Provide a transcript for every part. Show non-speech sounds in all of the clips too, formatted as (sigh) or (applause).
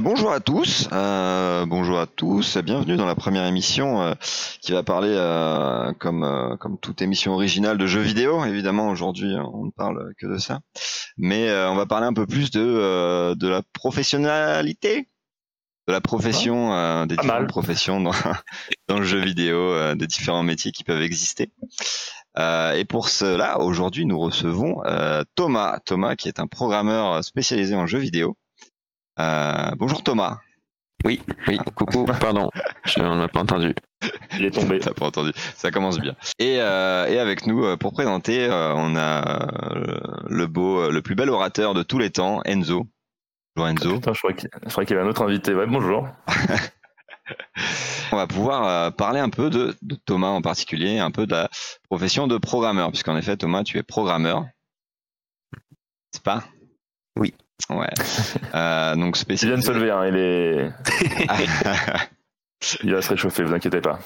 Bonjour à tous, euh, bonjour à tous, bienvenue dans la première émission euh, qui va parler, euh, comme euh, comme toute émission originale, de jeux vidéo. Évidemment, aujourd'hui, on ne parle que de ça, mais euh, on va parler un peu plus de euh, de la professionnalité, de la profession, euh, des différentes mal. professions dans (laughs) dans le jeu vidéo, euh, des différents métiers qui peuvent exister. Euh, et pour cela, aujourd'hui, nous recevons euh, Thomas, Thomas qui est un programmeur spécialisé en jeux vidéo. Euh, bonjour Thomas. Oui, oui, coucou, (laughs) pardon, je, on n'a pas entendu. Il est tombé. (laughs) T'as pas entendu. Ça commence bien. Et, euh, et avec nous, euh, pour présenter, euh, on a le beau, le plus bel orateur de tous les temps, Enzo. Bonjour Enzo. Putain, je crois qu'il y avait un autre invité. Ouais, bonjour. (laughs) On va pouvoir euh, parler un peu de, de Thomas en particulier, un peu de la profession de programmeur, puisqu'en effet, Thomas, tu es programmeur. C'est pas? Oui. Ouais. (laughs) Euh, donc Il vient de se spécialisé. lever, hein, il est. (laughs) Il va se réchauffer, vous inquiétez pas.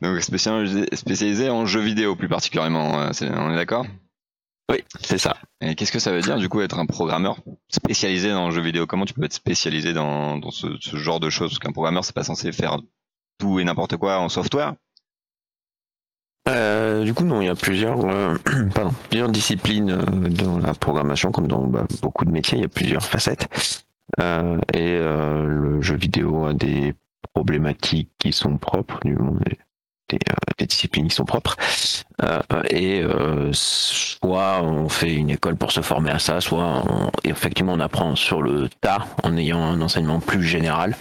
donc spécialisé, spécialisé en jeux vidéo plus particulièrement. euh, on est d'accord? Oui, c'est ça. Et qu'est-ce que ça veut dire du coup être un programmeur spécialisé dans le jeu vidéo? Comment tu peux être spécialisé dans, dans ce, ce genre de choses? Parce qu'un programmeur c'est pas censé faire tout et n'importe quoi en software. Euh, du coup, non, il y a plusieurs, euh, (clears throat) pardon, plusieurs disciplines euh, dans la programmation, comme dans bah, beaucoup de métiers, il y a plusieurs facettes. Euh, et euh, le jeu vidéo a des problématiques qui sont propres, du moins des, euh, des disciplines qui sont propres. Et soit on fait une école pour se former à ça, soit on, effectivement on apprend sur le tas en ayant un enseignement plus général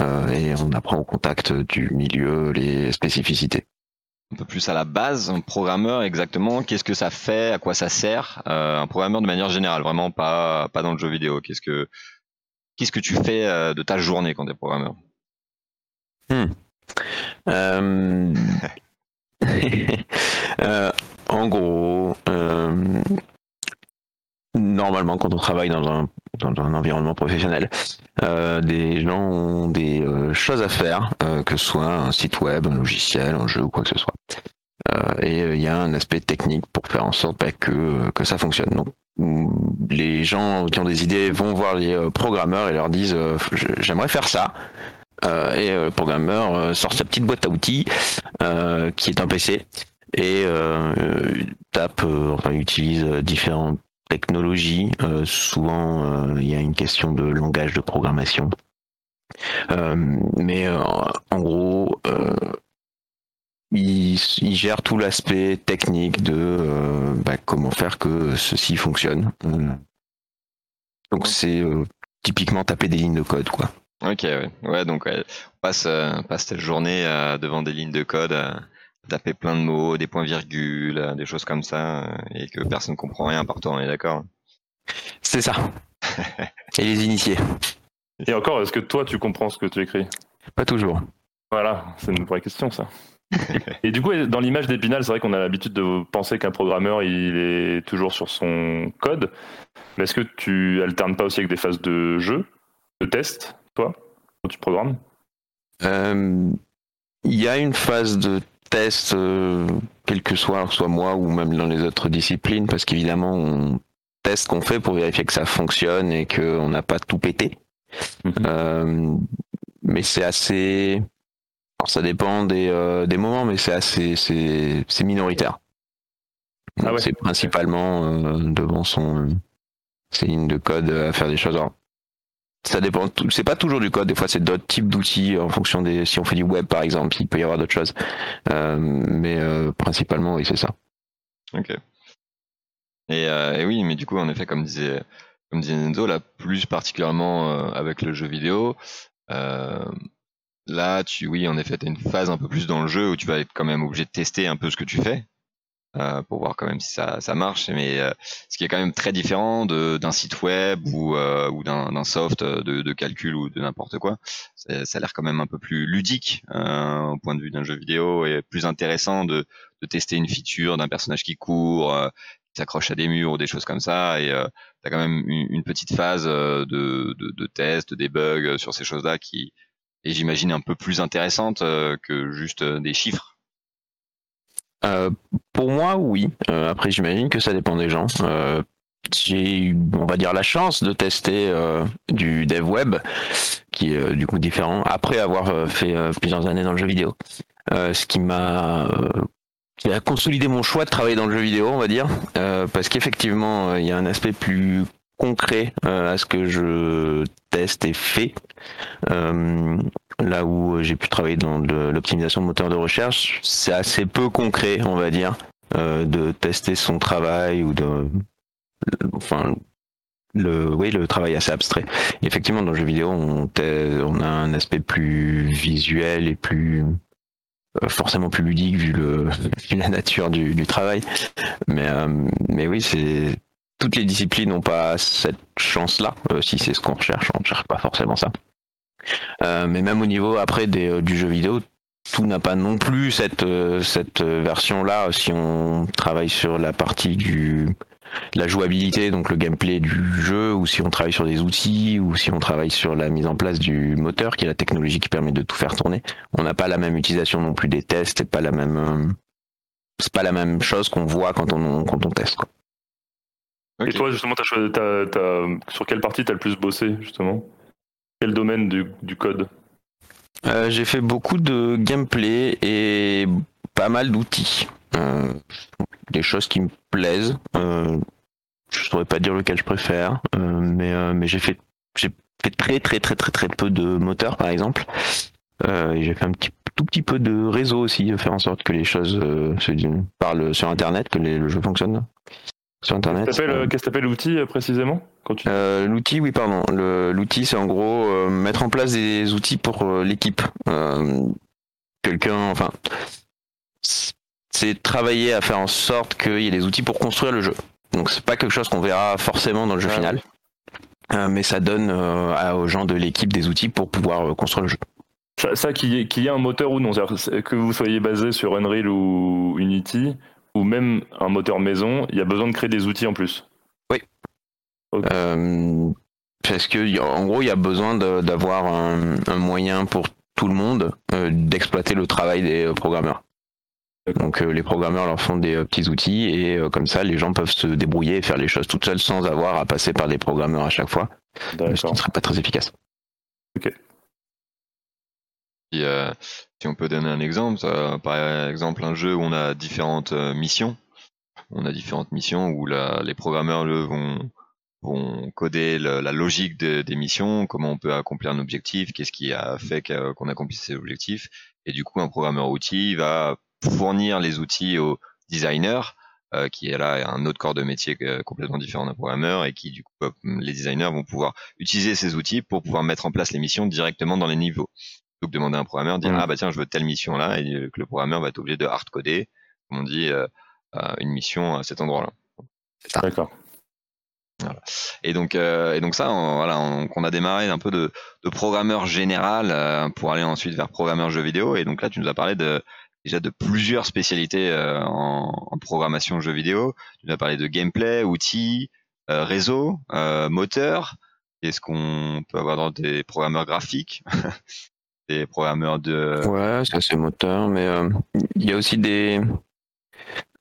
et on apprend au contact du milieu les spécificités. Un peu plus à la base, un programmeur exactement. Qu'est-ce que ça fait? À quoi ça sert? Euh, Un programmeur de manière générale, vraiment pas pas dans le jeu vidéo. Qu'est-ce que qu'est-ce que tu fais euh, de ta journée quand t'es programmeur? Euh, (laughs) (laughs) euh, en gros, normalement, quand on travaille dans un, dans un environnement professionnel, euh, des gens ont des euh, choses à faire, euh, que ce soit un site web, un logiciel, un jeu ou quoi que ce soit. Euh, et euh, il y a un aspect technique pour faire en sorte bah, que, que ça fonctionne. Donc, mm, les gens qui ont des idées vont voir les euh, programmeurs et leur disent euh, j'aimerais faire ça. Euh, et euh, le programmeur euh, sort sa petite boîte à outils euh, qui est un PC et euh, euh, tape, euh, enfin utilise euh, technologies. Euh, souvent, euh, il y a une question de langage de programmation. Euh, mais en gros, il, il gère tout l'aspect technique de euh, bah, comment faire que ceci fonctionne. Donc c'est euh, typiquement taper des lignes de code, quoi. Ok, ouais, ouais donc ouais, on passe euh, passe cette journée devant des lignes de code, taper plein de mots, des points-virgules, euh, des choses comme ça, euh, et que personne comprend rien par toi. On est d'accord C'est ça. (laughs) Et les initiés. Et encore, est-ce que toi, tu comprends ce que tu écris? Pas toujours. Voilà, c'est une vraie question, ça. (laughs) Et du coup, dans l'image d'Épinal, c'est vrai qu'on a l'habitude de penser qu'un programmeur, il est toujours sur son code. Mais est-ce que tu alternes pas aussi avec des phases de jeu, de test, toi, quand tu programmes? Euh, Il y a une phase de test, euh, quel que soit, soit moi ou même dans les autres disciplines, parce qu'évidemment, on teste ce qu'on fait pour vérifier que ça fonctionne et qu'on n'a pas tout pété. Mhm. Euh, mais c'est assez. alors, ça dépend des, euh, des moments, mais c'est assez. C'est minoritaire. Ah ouais. C'est principalement euh, devant son. ses lignes de code à faire des choses. Alors, ça dépend. C'est pas toujours du code. Des fois, c'est d'autres types d'outils en fonction des. Si on fait du web, par exemple, il peut y avoir d'autres choses. Euh, mais euh, principalement, oui, c'est ça. Ok. Et, euh, et oui, mais du coup, en effet, comme disait comme disait Enzo, là, plus particulièrement avec le jeu vidéo, là, tu, oui, en effet, t'as une phase un peu plus dans le jeu où tu vas être quand même obligé de tester un peu ce que tu fais euh, pour voir quand même si ça, ça marche. Mais euh, ce qui est quand même très différent de- d'un site web ou, euh, ou d'un soft de, de calcul ou de n'importe quoi. Ça, a l'air quand même un peu plus ludique euh, au point de vue d'un jeu vidéo et plus intéressant de, de tester une feature d'un personnage qui court, euh, qui s'accroche à des murs ou des choses comme ça. Et euh, t'as quand même une, une petite phase euh, de, de, de test, de debug euh, sur ces choses-là qui est, j'imagine, un peu plus intéressante que juste des chiffres. Euh, pour moi, oui. Euh, après, j'imagine que ça dépend des gens. Euh, j'ai eu, on va dire, la chance de tester du dev web, qui est du coup différent, après avoir fait plusieurs années dans le jeu vidéo. ce qui m'a consolidé mon choix de travailler dans le jeu vidéo, on va dire, parce qu'effectivement, il y a un aspect plus concret à ce que je teste et fais. Là où j'ai pu travailler dans l'optimisation de moteurs de recherche, c'est assez peu concret, on va dire, de tester son travail ou de enfin le oui le travail assez abstrait. effectivement, dans le jeu vidéo, on, a un aspect plus visuel et plus euh, forcément plus ludique vu le (laughs) la nature du, travail. Mais euh, mais oui, c'est toutes les disciplines n'ont pas cette chance-là. Euh, si c'est ce qu'on recherche, on ne cherche pas forcément ça. Mais même au niveau après des, du jeu vidéo, tout n'a pas non plus cette cette version-là. Si on travaille sur la partie du la jouabilité, donc le gameplay du jeu, ou si on travaille sur des outils, ou si on travaille sur la mise en place du moteur, qui est la technologie qui permet de tout faire tourner. On n'a pas la même utilisation non plus des tests, et pas la même, euh, c'est pas la même chose qu'on voit quand on quand on teste. Quoi. Et toi, justement, sur quelle partie t'as le plus bossé, justement? Quel domaine du, code euh, J'ai fait beaucoup de gameplay et pas mal d'outils. Euh, des choses qui me plaisent. Euh, je saurais pas dire lequel je préfère, mais mais j'ai fait j'ai fait très très très très très peu de moteurs par exemple. j'ai fait un petit tout petit peu de réseau aussi, faire en sorte que les choses se parlent sur Internet, que le jeu fonctionne sur Internet. Qu'est-ce que t'appelles l'outil précisément tu... L'outil, oui, pardon. L'outil, c'est en gros mettre en place des outils pour l'équipe. Quelqu'un, enfin, c'est travailler à faire en sorte qu'il y ait des outils pour construire le jeu. Donc c'est pas quelque chose qu'on verra forcément dans le jeu final, euh, mais ça donne euh, aux gens de l'équipe des outils pour pouvoir euh, construire le jeu. Ça, qu'il y, ait un moteur ou non, que vous soyez basé sur Unreal ou Unity, ou même un moteur maison, il y a besoin de créer des outils en plus. Oui. parce que en gros, il y a besoin d'avoir un, moyen pour tout le monde d'exploiter le travail des programmeurs. Donc euh, les programmeurs leur font des euh, petits outils et euh, comme ça les gens peuvent se débrouiller et faire les choses toutes seules sans avoir à passer par des programmeurs à chaque fois. Ce qui ne serait pas très efficace. Ok. Si on peut donner un exemple, par exemple un jeu où on a différentes missions, on a différentes missions où les programmeurs vont, vont coder la logique des missions, comment on peut accomplir un objectif, qu'est-ce qui a fait qu'on accomplisse ces objectifs, et du coup un programmeur outil va fournir les outils aux designers, euh, qui est là un autre corps de métier euh, complètement différent d'un programmeur et qui du coup les designers vont pouvoir utiliser ces outils pour pouvoir mettre en place les missions directement dans les niveaux. Demander à un programmeur, dire mmh. ah bah tiens je veux telle mission là et que le programmeur va être obligé de hard coder, comme on dit, euh, une mission à cet endroit-là. D'accord. Voilà. Et donc, et donc ça, on, voilà, on, a démarré un peu de, de programmeur général pour aller ensuite vers programmeur jeu vidéo. Et donc là, tu nous as parlé de déjà de plusieurs spécialités euh, en, programmation jeux vidéo. Tu as parlé de gameplay, outils, euh, réseau, euh, moteur. Est-ce qu'on peut avoir dans des programmeurs graphiques? (laughs) Des programmeurs de... Ouais, c'est moteur, mais il y a aussi des,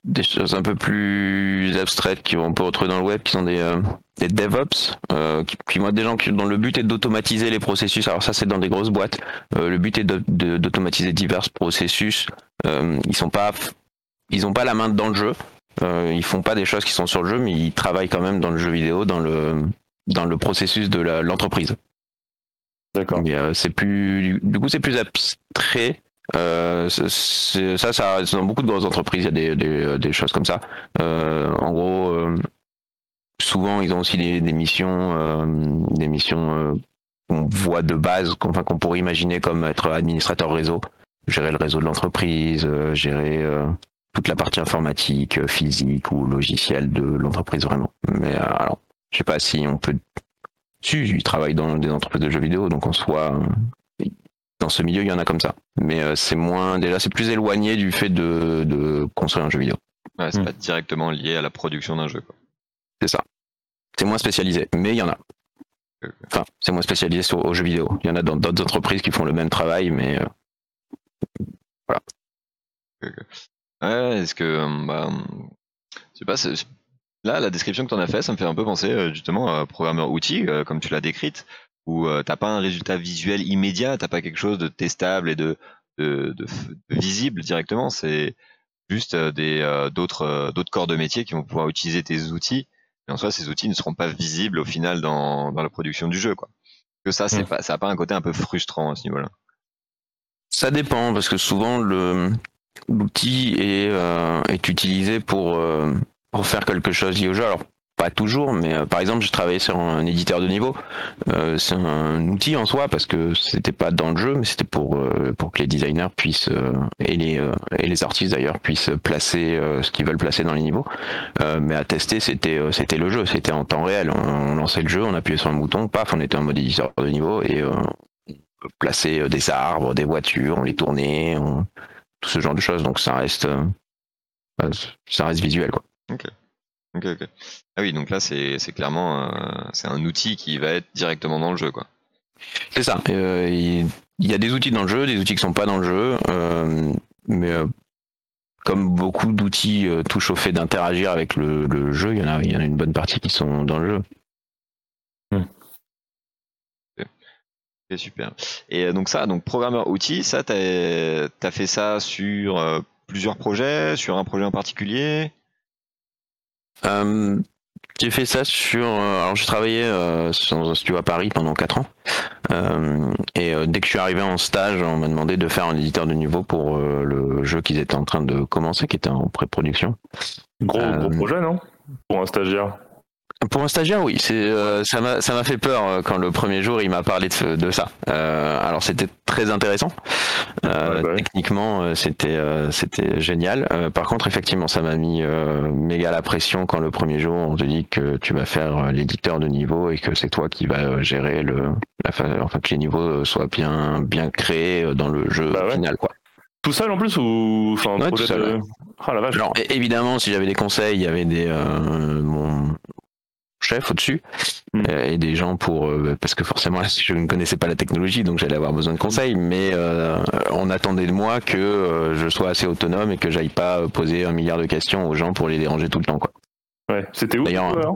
des choses un peu plus abstraites qu'on peut retrouver dans le web, qui sont des, euh, des DevOps, euh, qui, qui des gens qui, dont le but est d'automatiser les processus. Alors ça, c'est dans des grosses boîtes. Euh, le but est d'automatiser divers processus. Euh, ils sont pas, ils ont pas la main dans le jeu. Euh, ils font pas des choses qui sont sur le jeu, mais ils travaillent quand même dans le jeu vidéo, dans le dans le processus de l'entreprise. D'accord. c'est plus, du coup, c'est plus abstrait. Euh, ça, ça, dans beaucoup de grosses entreprises, il y a des, des, des choses comme ça. Euh, en gros, euh, souvent, ils ont aussi des, des missions, euh, des missions euh, qu'on voit de base, qu'on enfin, qu'on pourrait imaginer comme être administrateur réseau, gérer le réseau de l'entreprise, gérer toute la partie informatique, physique ou logicielle de l'entreprise vraiment. Mais alors, je sais pas si on peut. Si, ils travaillent dans des entreprises de jeux vidéo, donc en soi, dans ce milieu, il y en a comme ça. Mais euh, c'est moins, déjà, c'est plus éloigné du fait de, de construire un jeu vidéo. Ouais, c'est hmm. pas directement lié à la production d'un jeu. C'est ça. C'est moins spécialisé, mais il y en a. Enfin, c'est moins spécialisé sur, aux jeux vidéo. Il y en a dans d'autres entreprises qui font le même travail, mais euh, voilà. Ouais, est-ce que, bah, je sais pas, là, la description que tu en as fait, ça me fait un peu penser justement à programmeur outil, comme tu l'as décrite, où t'as pas un résultat visuel immédiat, t'as pas quelque chose de testable et de, de, de visible directement. C'est juste des d'autres d'autres corps de métier qui vont pouvoir utiliser tes outils. Et en soi, ces outils ne seront pas visibles au final dans, dans la production du jeu, quoi. Que ça, c'est mm. pas, ça a pas un côté un peu frustrant à ce niveau-là. Ça dépend parce que souvent le l'outil est, euh, est utilisé pour, euh, pour faire quelque chose lié au jeu. Alors pas toujours, mais euh, par exemple, j'ai travaillé sur un éditeur de niveau. Euh, c'est un outil en soi parce que c'était pas dans le jeu, mais c'était pour euh, pour que les designers puissent et les et les artistes d'ailleurs puissent placer ce qu'ils veulent placer dans les niveaux. mais à tester, c'était c'était le jeu, c'était en temps réel. On, lançait le jeu, on appuyait sur le bouton, paf, on était en mode éditeur de niveau et on plaçait des arbres, des voitures, on les tournait, tout ce genre de choses. Donc ça reste ça reste visuel quoi. Ok, ok. Ah oui, donc là, c'est clairement euh, c'est un outil qui va être directement dans le jeu, quoi. C'est ça. Euh, il y, a des outils dans le jeu, des outils qui sont pas dans le jeu, euh, mais comme beaucoup d'outils touchent au fait d'interagir avec le, jeu, il y, en a, il y en a une bonne partie qui sont dans le jeu. Hmm. Ok, super. Et donc ça, donc programmeur outil, ça, t'as as fait ça sur plusieurs projets, sur un projet en particulier? Euh, j'ai fait ça sur. Euh, alors, j'ai travaillé euh, dans un studio à Paris pendant 4 ans. et dès que je suis arrivé en stage, on m'a demandé de faire un éditeur de niveau pour le jeu qu'ils étaient en train de commencer, qui était en pré-production. Gros, gros projet, non? Pour un stagiaire? Pour un stagiaire, oui, c'est euh, ça m'a ça m'a fait peur euh, quand le premier jour il m'a parlé de, de ça. Euh, alors c'était très intéressant. Bah techniquement, c'était c'était génial. par contre, effectivement, ça m'a mis méga la pression quand le premier jour on te dit que tu vas faire l'éditeur de niveau et que c'est toi qui vas gérer le la enfin que les niveaux soient bien bien créés dans le jeu bah final, quoi. Tout seul en plus ou enfin tout seul. Ah, la vache. Alors, évidemment, si j'avais des conseils, il y avait des mon chef au-dessus mm. euh, et des gens pour euh, parce que forcément (laughs) je ne connaissais pas la technologie donc j'allais avoir besoin de conseils mais euh, on attendait de moi que je sois assez autonome et que j'aille pas poser un milliard de questions aux gens pour les déranger tout le temps quoi. Ouais, c'était où D'ailleurs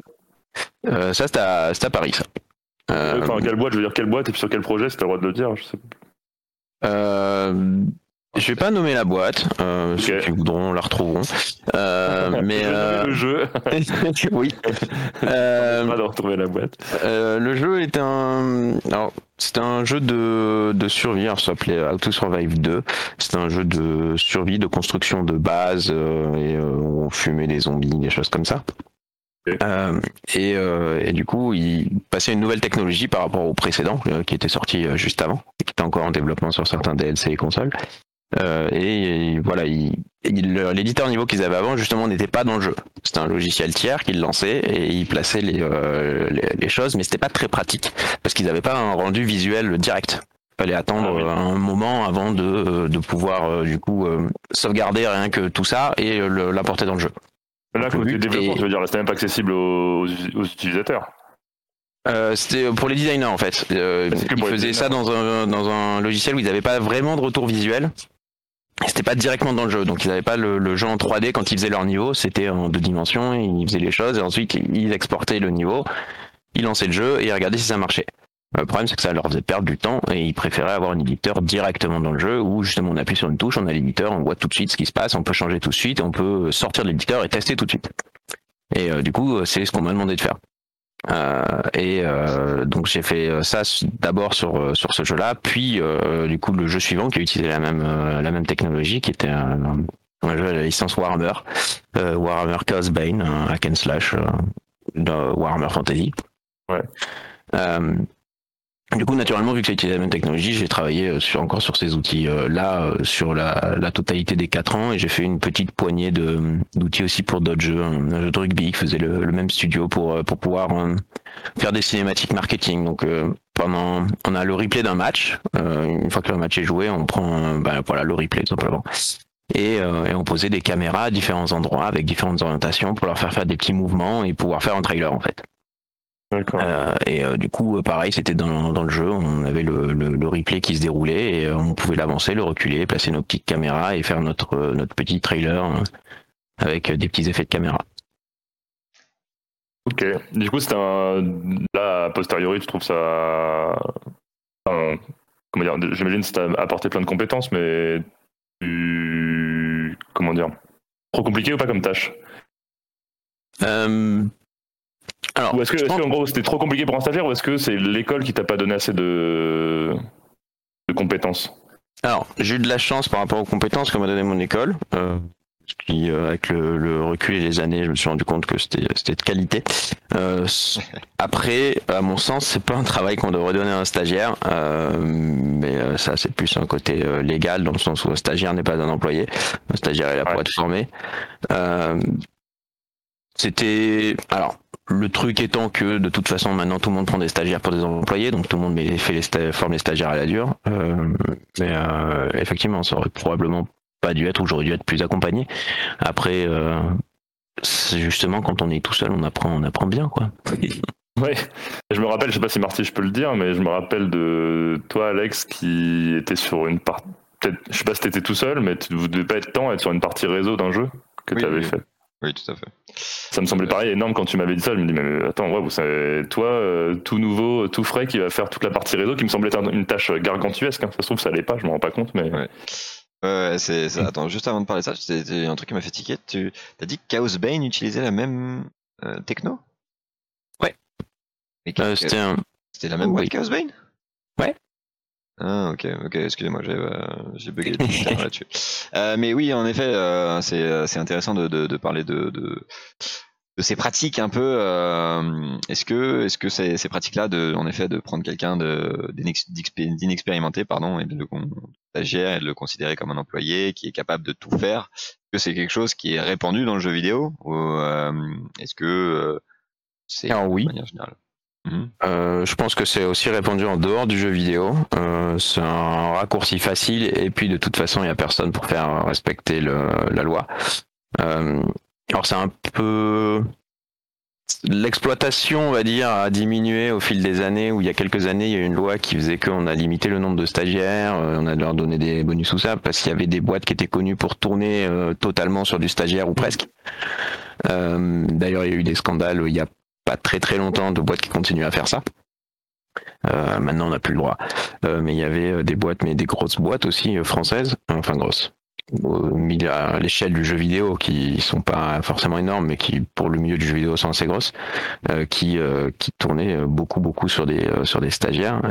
ça c'était à, à, Paris ça. enfin, quelle boîte, je veux dire quelle boîte et puis sur quel projet, c'était le droit de le dire, je sais. Je vais pas nommer la boîte, euh, ceux qui voudront la retrouveront. Euh, (laughs) mais euh... le jeu. (laughs) oui. (laughs) Euh... de retrouver la boîte. Euh, le jeu est un, alors c'était un jeu de de survie. Alors, ça s'appelait How to Survive 2. C'était un jeu de survie, de construction de base euh, et euh, on fumait des zombies, des choses comme ça. Euh, et, euh, et, du coup, il passait une nouvelle technologie par rapport au précédent euh, qui était sorti juste avant et qui était encore en développement sur certains DLC et consoles. Euh, et, voilà, l'éditeur niveau qu'ils avaient avant justement n'était pas dans le jeu. C'était un logiciel tiers qu'ils lançait et ils plaçaient les, euh, les, choses, mais c'était pas très pratique parce qu'ils n'avaient pas un rendu visuel direct. Il fallait attendre ah un moment avant de, de pouvoir du coup sauvegarder rien que tout ça et l'apporter dans le jeu. Là, côté développement, tu veux dire, c'était même pas accessible aux, aux utilisateurs. Euh, c'était pour les designers en fait. Euh, ils faisaient ça dans un, dans un logiciel où ils n'avaient pas vraiment de retour visuel. C'était pas directement dans le jeu, donc ils n'avaient pas le, jeu en 3D quand ils faisaient leur niveau, c'était en deux dimensions, ils faisaient les choses et ensuite ils exportaient le niveau, ils lançaient le jeu et ils regardaient si ça marchait. Le problème c'est que ça leur faisait perdre du temps et ils préféraient avoir un éditeur directement dans le jeu où justement on appuie sur une touche, on a l'éditeur, on voit tout de suite ce qui se passe, on peut changer tout de suite, on peut sortir de l'éditeur et tester tout de suite. Et euh, du coup c'est ce qu'on m'a demandé de faire. Euh, et euh, donc j'ai fait euh, ça d'abord sur sur ce jeu-là, puis du coup le jeu suivant qui a utilisé la même la même technologie, qui était un, jeu à la licence Warhammer, Warhammer Chaos Bane, un hack and slash de Warhammer Fantasy. Ouais. Du coup, naturellement, vu que j'ai utilisé la même technologie, j'ai travaillé euh, sur, encore sur ces outils-là, euh, sur la, la, totalité des quatre ans, et j'ai fait une petite poignée de d'outils aussi pour d'autres jeux. Un jeu de rugby qui faisait le, le même studio pour euh, pour pouvoir faire des cinématiques marketing. Donc pendant, on a le replay d'un match. une fois que le match est joué, on prend, ben, voilà, le replay tout simplement. Et, et, on posait des caméras à différents endroits avec différentes orientations pour leur faire faire des petits mouvements et pouvoir faire un trailer en fait. Euh, et euh, du coup, euh, pareil, c'était dans, dans, le jeu, on avait le, le, replay qui se déroulait et on pouvait l'avancer, le reculer, placer nos petites caméras et faire notre notre petit trailer avec des petits effets de caméra. Ok. Du coup, c'est un. Là, a posteriori, tu trouves ça. Comment dire J'imagine que ça t'a apporté plein de compétences, mais. Comment dire Trop compliqué ou pas comme tâche? Euh... Alors, ou est-ce que, en gros c'était trop compliqué pour un stagiaire ou est-ce que c'est l'école qui t'a pas donné assez de, de compétences Alors, j'ai eu de la chance par rapport aux compétences que m'a donné mon école. Euh, qui, euh, avec le, recul et les années, je me suis rendu compte que c'était c'était de qualité. Euh, après, à mon sens, c'est pas un travail qu'on devrait donner à un stagiaire, euh, mais ça c'est plus un côté légal dans le sens où un stagiaire n'est pas un employé. Un stagiaire est là pour être formé. c'était alors le truc étant que de toute façon maintenant tout le monde prend des stagiaires pour des employés, donc tout le monde fait les forme les stagiaires à la dure. mais effectivement, ça aurait probablement pas dû être ou j'aurais dû être plus accompagné. Après, euh, c'est justement quand on est tout seul, on apprend, on apprend bien, quoi. (laughs) Ouais, je me rappelle, je sais pas si Marty je peux le dire, mais je me rappelle de toi, Alex, qui était sur une partie. Je sais pas si t'étais tout seul, mais vous devez pas être temps être sur une partie réseau d'un jeu que tu avais fait. Oui, tout à fait. Ça me semblait pareil énorme quand tu m'avais dit ça. Je me dis, mais attends, ouais, vous savez, toi, euh, tout nouveau, tout frais, qui va faire toute la partie réseau, qui me semblait être une tâche gargantuesque. Hein. Ça se trouve, ça allait pas, je me rends pas compte, mais. Ouais, c'est ça. Attends, juste avant de parler de ça, c'était un truc qui m'a fait tiquer. Tu as dit que Chaos Bane utilisait la même euh, techno? Ouais. Euh, c'était un... la même boîte Chaos Bane? Ouais. Ah, ok, ok, excusez-moi, j'ai euh, bugué (laughs) là-dessus. Euh, mais oui, en effet, euh, c'est intéressant de, de, de parler de, de, de ces pratiques un peu. Euh, est-ce que, est-ce que ces, ces pratiques-là, de, en effet, de prendre quelqu'un d'inexpérimenté, pardon, et de le stagiaire et de le considérer comme un employé qui est capable de tout faire, est-ce que c'est quelque chose qui est répandu dans le jeu vidéo ou euh, est-ce que euh, c'est oui. manière générale? Mhm. je pense que c'est aussi répandu en dehors du jeu vidéo. c'est un raccourci facile et puis de toute façon il n'y a personne pour faire respecter la loi. Alors c'est un peu l'exploitation, on va dire, a diminué au fil des années. Où il y a quelques années, il y a eu une loi qui faisait qu'on a limité le nombre de stagiaires, euh, on a leur donné des bonus ou ça, parce qu'il y avait des boîtes qui étaient connues pour tourner euh, totalement sur du stagiaire ou presque. Euh, d'ailleurs, il y a eu des scandales il y a pas très très longtemps de boîtes qui continuent à faire ça. maintenant, on n'a plus le droit. mais il y avait des boîtes, mais des grosses boîtes aussi françaises, enfin grosses, à l'échelle du jeu vidéo qui sont pas forcément énormes mais qui pour le milieu du jeu vidéo sont assez grosses euh, qui euh, qui tournaient beaucoup beaucoup sur des euh, sur des stagiaires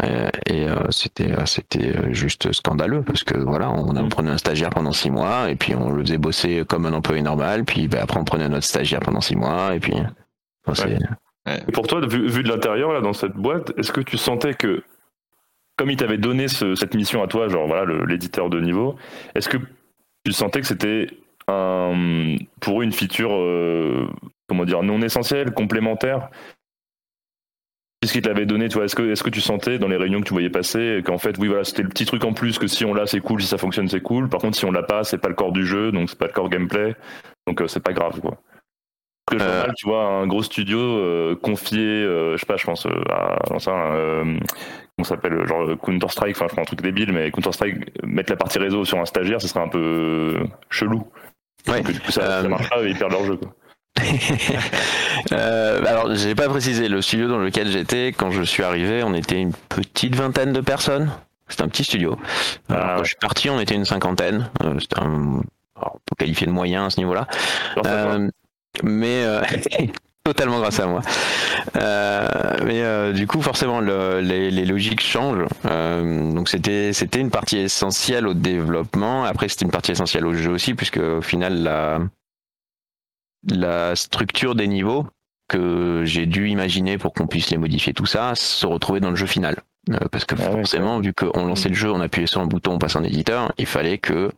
et, c'était c'était juste scandaleux parce que voilà on, on, prenait un stagiaire pendant six mois et puis on le faisait bosser comme un employé normal puis ben, après on prenait un autre stagiaire pendant six mois et puis pour toi vu, de l'intérieur là dans cette boîte est-ce que tu sentais que comme il t'avait donné cette mission à toi, genre voilà l'éditeur de niveau, est-ce que tu sentais que c'était pour eux une feature euh, comment dire non essentielle, complémentaire? Qu'est-ce te l'avait donné, tu Est-ce que, est-ce que tu sentais dans les réunions que tu voyais passer qu'en fait, oui, voilà, c'était le petit truc en plus que si on l'a, c'est cool, si ça fonctionne, c'est cool. Par contre, si on l'a pas, c'est pas le corps du jeu, donc c'est pas le corps gameplay, donc euh, c'est pas grave, quoi. Que euh... tu vois, un gros studio euh, confié, je sais pas, je pense à, ça, on s'appelle genre Counter Strike, enfin je prends un truc débile, mais Counter Strike mettre la partie réseau sur un stagiaire, ce serait un peu chelou. Ouais. du coup, ça, euh... marche pas et ils perdent leur jeu. Quoi. (laughs) euh, alors, j'ai pas précisé le studio dans lequel j'étais quand je suis arrivé. On était une petite vingtaine de personnes. C'était un petit studio. Ah, quand je suis parti, on était une cinquantaine. Euh, c'était un, alors, on peut qualifier de moyen à ce niveau-là. Euh, mais euh, (laughs) totalement grâce à moi. Euh, mais euh, du coup, forcément, le, les, les, logiques changent. Euh, donc c'était c'était une partie essentielle au développement. Après, c'était une partie essentielle au jeu aussi, puisque au final, la la structure des niveaux que j'ai dû imaginer pour qu'on puisse les modifier, tout ça, se retrouvait dans le jeu final. Euh, parce que ah forcément, vu qu'on lançait le jeu, on appuyait sur un bouton, on passe en éditeur, il fallait que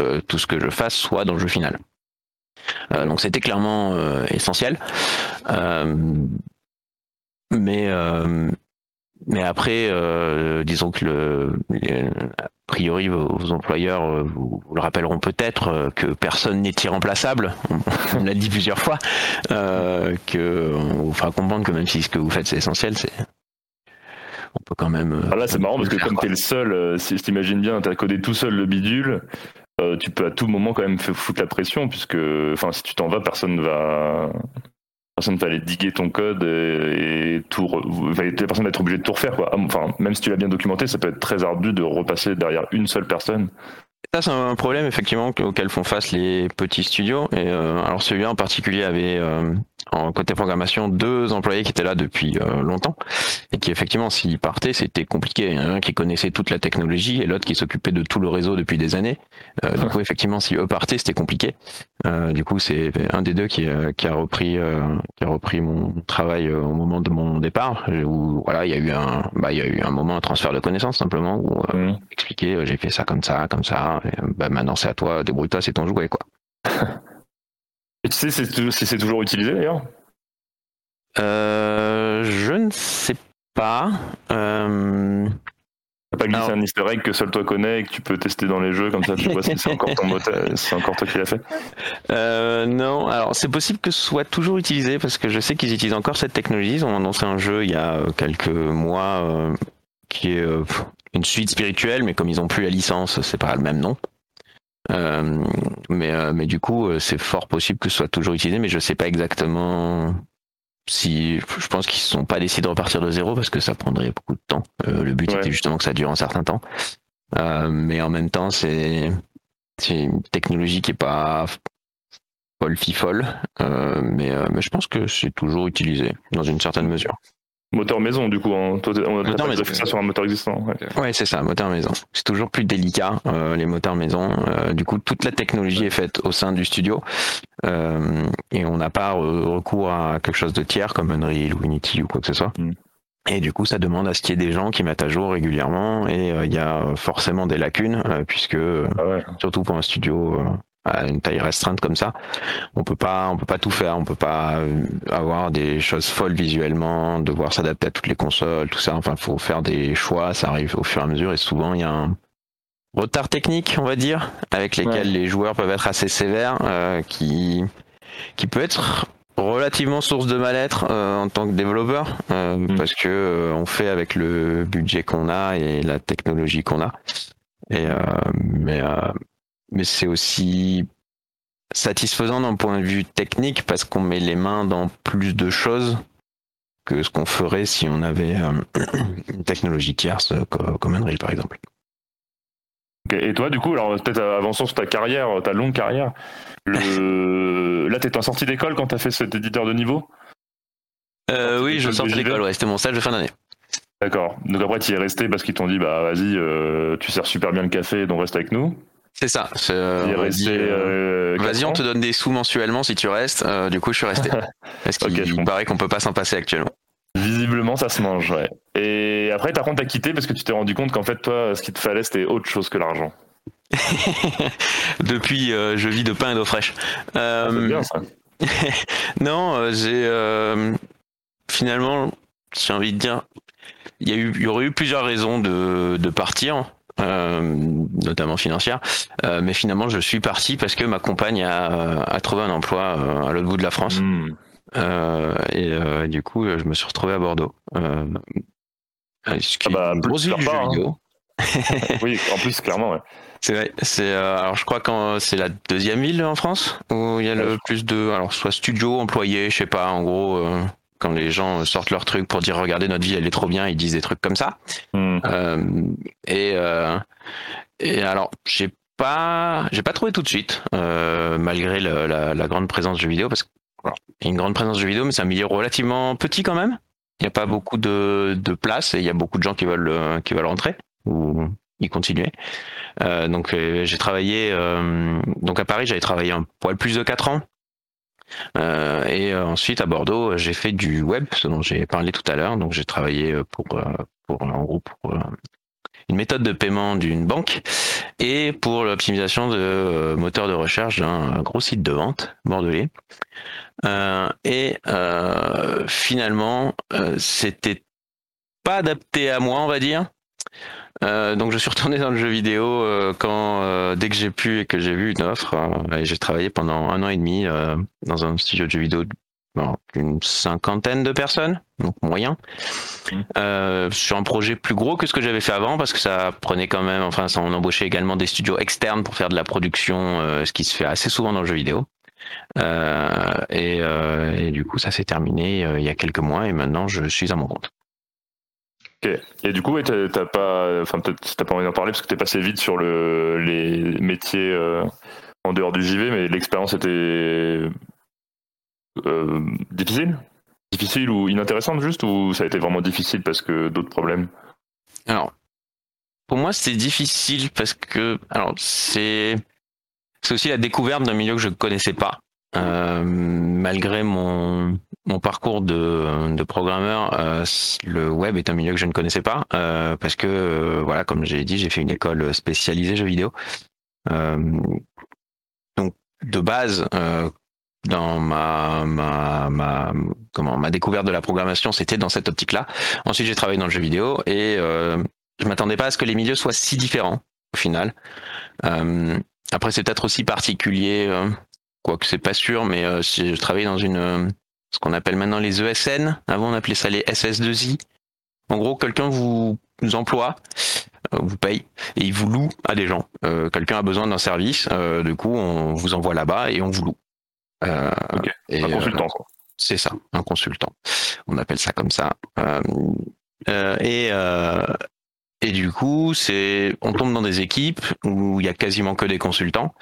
euh, tout ce que je fasse soit dans le jeu final. Euh, donc c'était clairement euh, essentiel. Euh, mais mais après, disons que le, a priori vos, employeurs vous, le rappelleront peut-être que personne n'est irremplaçable. On, l'a dit plusieurs fois. que on vous fera comprendre que même si ce que vous faites c'est essentiel, c'est on peut quand même. Ah là, c'est marrant parce que comme t'es le seul, si tu t'imagines bien, t'as codé tout seul le bidule, euh, tu peux à tout moment quand même foutre la pression, puisque enfin, si tu t'en vas, personne ne va, personne fallait diguer ton code et, tout, re... personne va être obligé de tout refaire quoi. Enfin, même si tu l'as bien documenté, ça peut être très ardu de repasser derrière une seule personne. Ça, c'est un problème effectivement auquel font face les petits studios. Et euh, alors celui-là en particulier avait euh, en côté programmation deux employés qui étaient là depuis euh, longtemps et qui effectivement s'ils partaient c'était compliqué. Un qui connaissait toute la technologie et l'autre qui s'occupait de tout le réseau depuis des années. Euh, du coup effectivement si eux partaient c'était compliqué. Euh, du coup c'est un des deux qui, qui a repris qui a repris mon travail au moment de mon départ où voilà il y a eu un bah il y a eu un moment un transfert de connaissances simplement où mmh. expliquer j'ai fait ça comme ça comme ça et, bah maintenant c'est à toi débrouille-toi c'est ton jouet quoi. (laughs) Et tu sais si c'est toujours utilisé d'ailleurs? Euh, Je ne sais pas. Euh... T'as pas glissé un easter egg que seul toi connais et que tu peux tester dans les jeux comme ça tu vois si c'est encore ton moteur, c'est encore toi qui l'as fait? Euh, Non, alors c'est possible que ce soit toujours utilisé parce que je sais qu'ils utilisent encore cette technologie. Ils ont annoncé un jeu il y a quelques mois euh, qui est euh, une suite spirituelle, mais comme ils ont plus la licence, c'est pas le même nom. Euh, mais, euh, mais du coup, euh, c'est fort possible que ce soit toujours utilisé, mais je sais pas exactement si. Je pense qu'ils ne sont pas décidés de repartir de zéro parce que ça prendrait beaucoup de temps. le but était justement que ça dure un certain temps. mais en même temps, c'est une technologie qui est pas folle fifole, mais, mais je pense que c'est toujours utilisé dans une certaine mesure. Moteur maison, du coup. Hein. on a fait ça sur un moteur existant. Ouais, c'est ça, moteur maison. C'est toujours plus délicat, euh, les moteurs maison. Euh, du coup, toute la technologie est faite au sein du studio. Euh, et on n'a pas recours à quelque chose de tiers comme Unreal ou Unity ou quoi que ce soit. Mm. Et du coup, ça demande à ce qu'il y ait des gens qui mettent à jour régulièrement. Et il y a forcément des lacunes, puisque, ah surtout pour un studio à une taille restreinte comme ça, on peut pas, on peut pas tout faire, on peut pas euh, avoir des choses folles visuellement, devoir s'adapter à toutes les consoles, tout ça. Enfin, faut faire des choix, ça arrive au fur et à mesure et souvent il y a un retard technique, on va dire, avec lesquels les joueurs peuvent être assez sévères, euh, qui qui peut être relativement source de mal-être euh, en tant que développeur mm. parce que on fait avec le budget qu'on a et la technologie qu'on a. Et mais mais c'est aussi satisfaisant d'un point de vue technique parce qu'on met les mains dans plus de choses que ce qu'on ferait si on avait euh, (clears throat) une technologie tierce comme Unreal par exemple. Et toi, du coup, alors peut-être avançons sur ta carrière, ta longue carrière. Le... (laughs) Là, t'es en sortie d'école quand t'as fait cet éditeur de niveau? Euh, Oui, je sors de l'école, ouais, c'était mon stage de fin d'année. D'accord. Donc après, tu y es resté parce qu'ils t'ont dit, bah vas-y, euh, tu sers super bien le café, donc reste avec nous. C'est ça. Euh, euh, vas-y, on te donne des sous mensuellement si tu restes. Euh, du coup, je suis resté. (laughs) Parce qu'il paraît qu'on peut pas s'en passer actuellement. Visiblement, ça se mange, ouais. Et après, par contre, t'as quitté parce que tu t'es rendu compte qu'en fait, toi, ce qu'il te fallait, c'était autre chose que l'argent. (laughs) Depuis, je vis de pain et d'eau fraîche. Ah, c'est bien ça. (laughs) non, j'ai finalement, j'ai envie de dire, il y, a eu, il y aurait eu plusieurs raisons de, de partir. Euh, notamment financière. Euh, mais finalement, je suis parti parce que ma compagne a, a trouvé un emploi euh, à l'autre bout de la France. Hmm. et du coup, je me suis retrouvé à Bordeaux. ce qui ah bah, du hein. (laughs) oui, en plus, clairement, ouais. C'est vrai. C'est alors je crois que c'est la deuxième ville en France où il y a le plus de alors soit studio, employés, je sais pas. En gros, quand les gens sortent leur truc pour dire regardez notre vie elle est trop bien ils disent des trucs comme ça. Hmm. euh, et euh, et alors j'ai pas j'ai pas trouvé tout de suite euh, malgré la, la, grande présence de jeux vidéo parce qu'il y a une grande présence de jeux vidéo mais c'est un milieu relativement petit quand même. Il n'y a pas beaucoup de, de place et il y a beaucoup de gens qui veulent qui veulent rentrer ou y continuer. Donc j'ai travaillé donc à Paris j'avais travaillé un poil plus de 4 ans euh, et euh, ensuite à Bordeaux, j'ai fait du web, ce dont j'ai parlé tout à l'heure. Donc j'ai travaillé euh, pour, pour en gros pour une méthode de paiement d'une banque et pour l'optimisation de moteurs de recherche d'un gros site de vente bordelais. et finalement, c'était pas adapté à moi, on va dire. Euh, donc je suis retourné dans le jeu vidéo euh, quand euh, dès que j'ai pu et que j'ai vu une offre. et j'ai travaillé pendant un an et demi dans un studio de jeux vidéo d'une cinquantaine de personnes, donc moyen, mmh. sur un projet plus gros que ce que j'avais fait avant parce que ça prenait quand même, enfin, ça, on embauchait également des studios externes pour faire de la production, ce qui se fait assez souvent dans le jeu vidéo. Et, et, du coup, ça s'est terminé il y a quelques mois et maintenant je suis à mon compte. Et du coup, t'as pas, enfin peut-être pas envie d'en parler parce que t'es passé vite sur le, les métiers en dehors du JV, mais l'expérience était difficile? Difficile ou inintéressante juste ou ça a été vraiment difficile parce que d'autres problèmes? Alors, pour moi, c'est difficile parce que alors c'est c'est aussi la découverte d'un milieu que je ne connaissais pas. Euh, malgré mon, mon parcours de, programmeur, euh, le web est un milieu que je ne connaissais pas euh, parce que euh, voilà, comme j'ai dit, j'ai fait une école spécialisée jeux vidéo. Donc de base, dans ma, ma, ma, comment, ma découverte de la programmation, c'était dans cette optique-là. Ensuite, j'ai travaillé dans le jeu vidéo et je m'attendais pas à ce que les milieux soient si différents au final. Après, c'est peut-être aussi particulier, quoique c'est pas sûr, mais euh, je travaillais dans une ce qu'on appelle maintenant les ESN. Avant, on appelait ça les SS2I. En gros, quelqu'un vous, vous emploie, euh, vous paye et il vous loue à des gens. quelqu'un a besoin d'un service, du coup, on vous envoie là-bas et on vous loue. Euh, et, un consultant, euh, C'est ça, un consultant. On appelle ça comme ça. Euh, et et du coup, c'est on tombe dans des équipes où il y a quasiment que des consultants.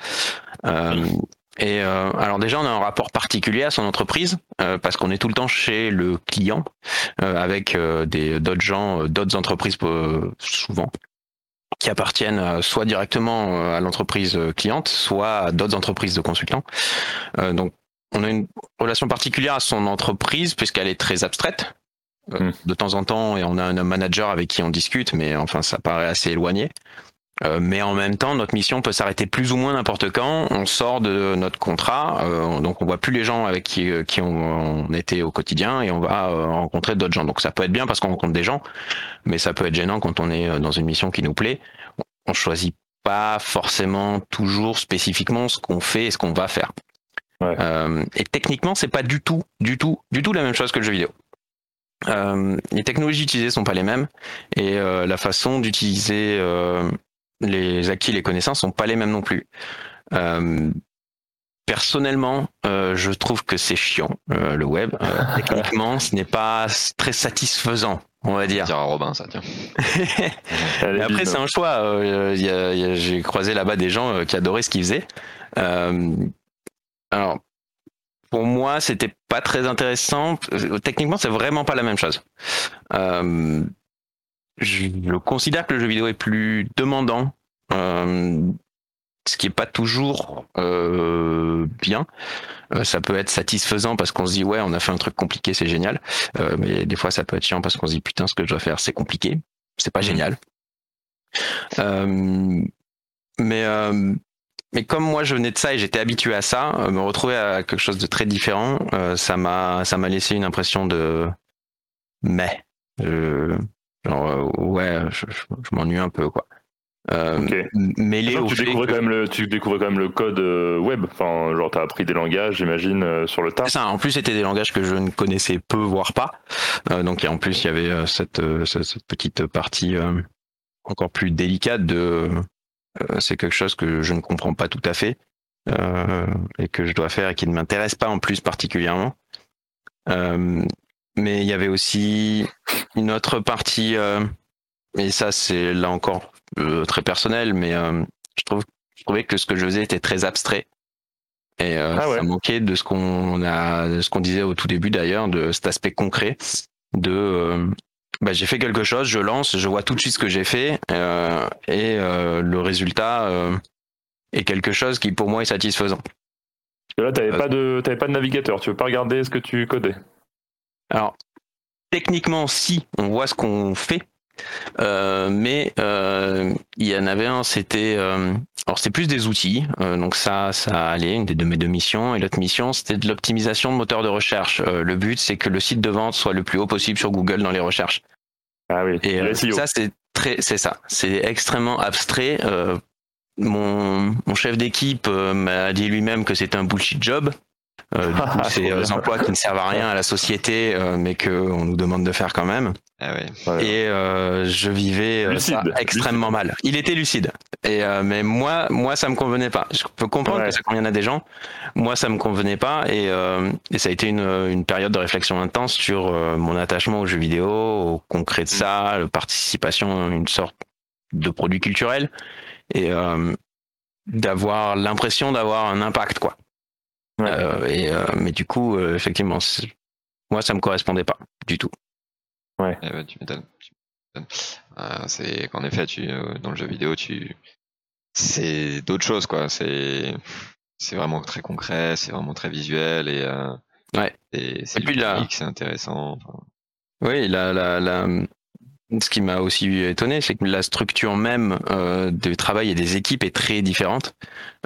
Et alors déjà, on a un rapport particulier à son entreprise parce qu'on est tout le temps chez le client avec des d'autres gens, d'autres entreprises souvent qui appartiennent soit directement à l'entreprise cliente, soit à d'autres entreprises de consultants. donc, on a une relation particulière à son entreprise puisqu'elle est très abstraite. Hmm. De temps en temps, et on a un manager avec qui on discute, mais enfin, ça paraît assez éloigné. Euh, mais en même temps, notre mission peut s'arrêter plus ou moins n'importe quand. On sort de notre contrat, euh, donc on voit plus les gens avec qui, euh, qui on, était au quotidien et on va rencontrer d'autres gens. Donc ça peut être bien parce qu'on rencontre des gens, mais ça peut être gênant quand on est dans une mission qui nous plaît. On choisit pas forcément toujours spécifiquement ce qu'on fait et ce qu'on va faire. et techniquement, c'est pas du tout, du tout, du tout la même chose que le jeu vidéo. les technologies utilisées sont pas les mêmes et la façon d'utiliser les acquis, les connaissances sont pas les mêmes non plus. Euh, personnellement, euh, je trouve que c'est chiant euh, le web. (laughs) techniquement, ce n'est pas très satisfaisant, on va dire. Dire à Robin ça, tiens. (laughs) après, c'est un choix. J'ai croisé là-bas des gens qui adoraient ce qu'ils faisaient. alors, pour moi, c'était pas très intéressant. Techniquement, c'est vraiment pas la même chose je considère que le jeu vidéo est plus demandant, euh, ce qui est pas toujours euh, bien. Euh, ça peut être satisfaisant parce qu'on se dit ouais, on a fait un truc compliqué, c'est génial. Euh, mais des fois, ça peut être chiant parce qu'on se dit putain, ce que je dois faire, c'est compliqué, c'est pas mmh. génial. Euh, mais mais comme moi je venais de ça et j'étais habitué à ça, me retrouver à quelque chose de très différent, ça m'a ça m'a laissé une impression de mais Genre, euh, ouais, je, m'ennuie un peu, quoi. Euh, Mais les tu, découvrais quand même le, tu découvrais quand même le code euh, web. Enfin, genre, t'as appris des langages, j'imagine, euh, sur le tas. Ça, en plus, c'était des langages que je ne connaissais peu, voire pas. donc, en plus, il y avait cette, cette, petite partie encore plus délicate de. c'est quelque chose que je ne comprends pas tout à fait et que je dois faire et qui ne m'intéresse pas en plus particulièrement mais il y avait aussi une autre partie, euh, et ça c'est là encore euh, très personnel, mais euh, je, trouve, je trouvais que ce que je faisais était très abstrait. Et ah ça manquait de ce qu'on a, ce qu'on disait au tout début d'ailleurs, de cet aspect concret de bah, j'ai fait quelque chose, je lance, je vois tout de suite ce que j'ai fait, et le résultat est quelque chose qui pour moi est satisfaisant. Là, tu n'avais pas de, pas de navigateur. Tu veux pas regarder ce que tu codais. Alors, techniquement, si, on voit ce qu'on fait. Euh, mais euh, il y en avait un, c'était euh, alors c'était plus des outils, donc ça ça allait une des de mes deux missions et l'autre mission c'était de l'optimisation de moteur de recherche. le but c'est que le site de vente soit le plus haut possible sur Google dans les recherches. Ah oui. Et ça c'est très c'est ça, c'est extrêmement abstrait. mon, mon chef d'équipe m'a dit lui-même que c'était un bullshit job Euh, du coup, c'est euh, des emplois qui ne servent à rien à la société, euh, mais que on nous demande de faire quand même. Ah ouais. Voilà. Et euh, je vivais euh, ça Lucide, extrêmement mal. Il était lucide. Et euh, mais moi, moi, ça me convenait pas. Je peux comprendre Ouais. que ça convienne à des gens. Moi, ça me convenait pas. Et, euh, et ça a été une, une période de réflexion intense sur euh, mon attachement aux jeux vidéo, au concret de ça, la participation à une sorte de produit culturel, et euh, d'avoir l'impression d'avoir un impact, quoi. Ouais. Euh, et euh, mais du coup, euh, effectivement, moi, ça me correspondait pas du tout. Eh ben, tu m'étonnes. Euh, c'est qu'en effet, tu, euh, dans le jeu vidéo, tu, c'est d'autres choses, quoi. C'est, c'est vraiment très concret, c'est vraiment très visuel et, euh, Ouais. et c'est ludique, c'est intéressant. Enfin, Oui, la, la, la, ce qui m'a aussi étonné, c'est que la structure même euh, du travail et des équipes est très différente.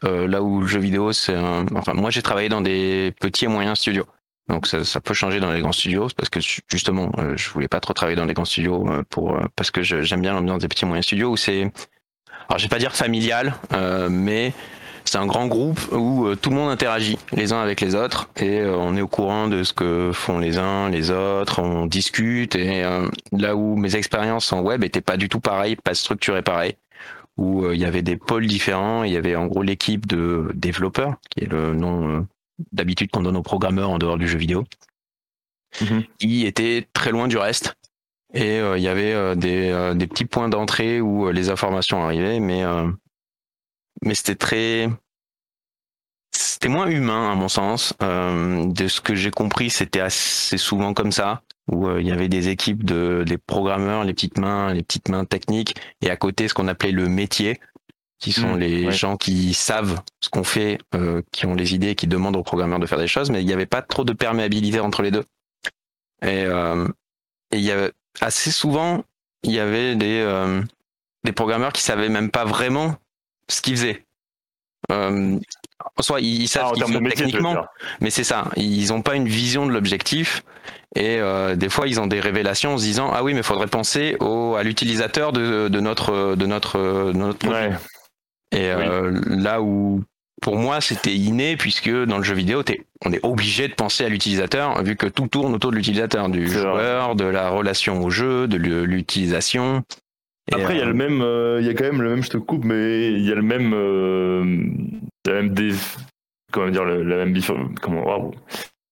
Euh, là où le jeu vidéo, c'est un... Enfin, moi, j'ai travaillé dans des petits et moyens studios. Donc ça, ça peut changer dans les grands studios parce que justement, euh, je voulais pas trop travailler dans les grands studios euh, pour euh, parce que j'aime bien l'ambiance des petits et moyens studios où c'est, alors je vais pas dire familial, mais c'est un grand groupe où euh, tout le monde interagit les uns avec les autres et euh, on est au courant de ce que font les uns, les autres, on discute et euh, là où mes expériences en web étaient pas du tout pareilles, pas structurées pareil, où il y avait des pôles différents, il y avait en gros l'équipe de développeurs, qui est le nom d'habitude qu'on donne aux programmeurs en dehors du jeu vidéo, Mhm. qui était très loin du reste. Et euh, il y avait euh, des, euh, des petits points d'entrée où les informations arrivaient, mais mais c'était très c'était moins humain à mon sens. Euh, de ce que j'ai compris, c'était assez souvent comme ça, où euh, il y avait des équipes de des programmeurs, les petites mains, les petites mains techniques, et à côté ce qu'on appelait le métier, qui sont Mmh, les ouais. gens qui savent ce qu'on fait, euh, qui ont les idées, qui demandent aux programmeurs de faire des choses, mais il n'y avait pas trop de perméabilité entre les deux. Et, et il y avait assez souvent, il y avait des des programmeurs qui savaient même pas vraiment ce qu'ils faisaient. Euh, en soi, ils, ils savent Ah, qu'ils font métier, techniquement, mais c'est ça. Ils n'ont pas une vision de l'objectif. Et euh, des fois, ils ont des révélations en se disant ah oui, mais il faudrait penser au, à l'utilisateur de, de notre de notre de notre produit. Ouais. Et euh, là où pour moi c'était inné puisque dans le jeu vidéo on est obligé de penser à l'utilisateur vu que tout tourne autour de l'utilisateur, du vrai. joueur, de la relation au jeu, de l'u- l'utilisation. Après, il y a euh, le même, euh, il y a quand même le même, je te coupe, mais il y a le même, euh, y a même comment dire, la même comment,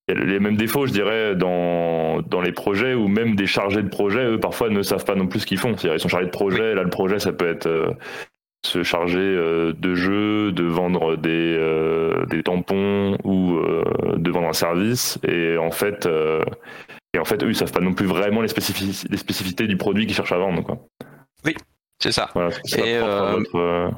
les mêmes défauts, je dirais, dans, dans les projets où même des chargés de projet, eux, parfois ne savent pas non plus ce qu'ils font. C'est-à-dire, ils sont chargés de projet. Là, le projet, ça peut être euh, se charger euh, de jeux, de vendre des, euh, des tampons ou euh, de vendre un service. Et en fait, euh, et en fait, eux, ils savent pas non plus vraiment les, spécifici- les spécificités du produit qu'ils cherchent à vendre. Quoi. C'est ça. Voilà, c'est Et, euh, votre, euh,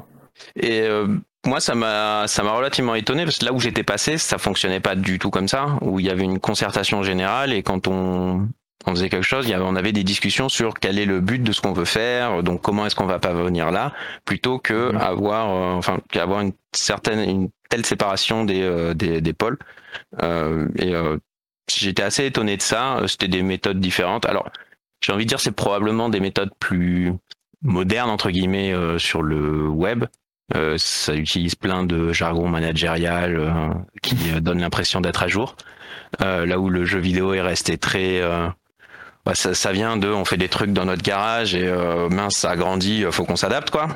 Et euh, moi, ça m'a, ça m'a relativement étonné parce que là où j'étais passé, ça fonctionnait pas du tout comme ça, où il y avait une concertation générale et quand on, on faisait quelque chose, il y avait, on avait des discussions sur quel est le but de ce qu'on veut faire, donc comment est-ce qu'on va pas venir là, plutôt que Mhm. avoir, euh, enfin, qu'avoir une certaine, une telle séparation des, euh, des, des pôles. Euh, et euh, j'étais assez étonné de ça. C'était des méthodes différentes. Alors, j'ai envie de dire, c'est probablement des méthodes plus modernes entre guillemets euh, sur le web. Euh, ça utilise plein de jargon managérial euh, qui donne l'impression d'être à jour. Là où le jeu vidéo est resté très bah, ça, vient de on fait des trucs dans notre garage et mince ça a grandi, euh, faut qu'on s'adapte quoi.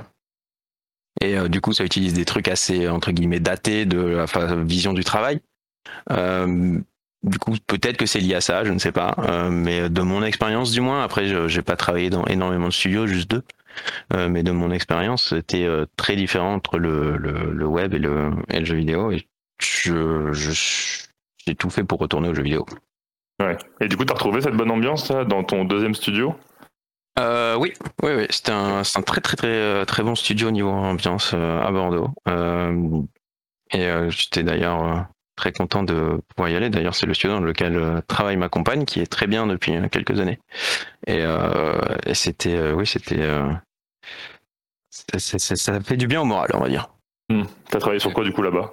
Et du coup ça utilise des trucs assez entre guillemets datés de la vision du travail. Du coup peut-être que c'est lié à ça, je ne sais pas. Mais de mon expérience du moins, après je j'ai pas travaillé dans énormément de studios, juste deux. Euh, mais de mon expérience, c'était euh, très différent entre le, le, le web et le, et le jeu vidéo. Et je, j'ai tout fait pour retourner au jeu vidéo. ouais. Et du coup, tu as retrouvé cette bonne ambiance là, dans ton deuxième studio? Euh, oui, oui, oui. C'était un, c'est un très, très, très, euh, très bon studio au niveau ambiance euh, à Bordeaux. Euh, et j'étais d'ailleurs très content de pouvoir y aller. D'ailleurs, c'est le studio dans lequel euh, travaille ma compagne, qui est très bien depuis euh, quelques années. Et, euh, et c'était, euh, oui, c'était, euh, ça fait du bien au moral, on va dire. Tu as travaillé sur quoi du coup là-bas?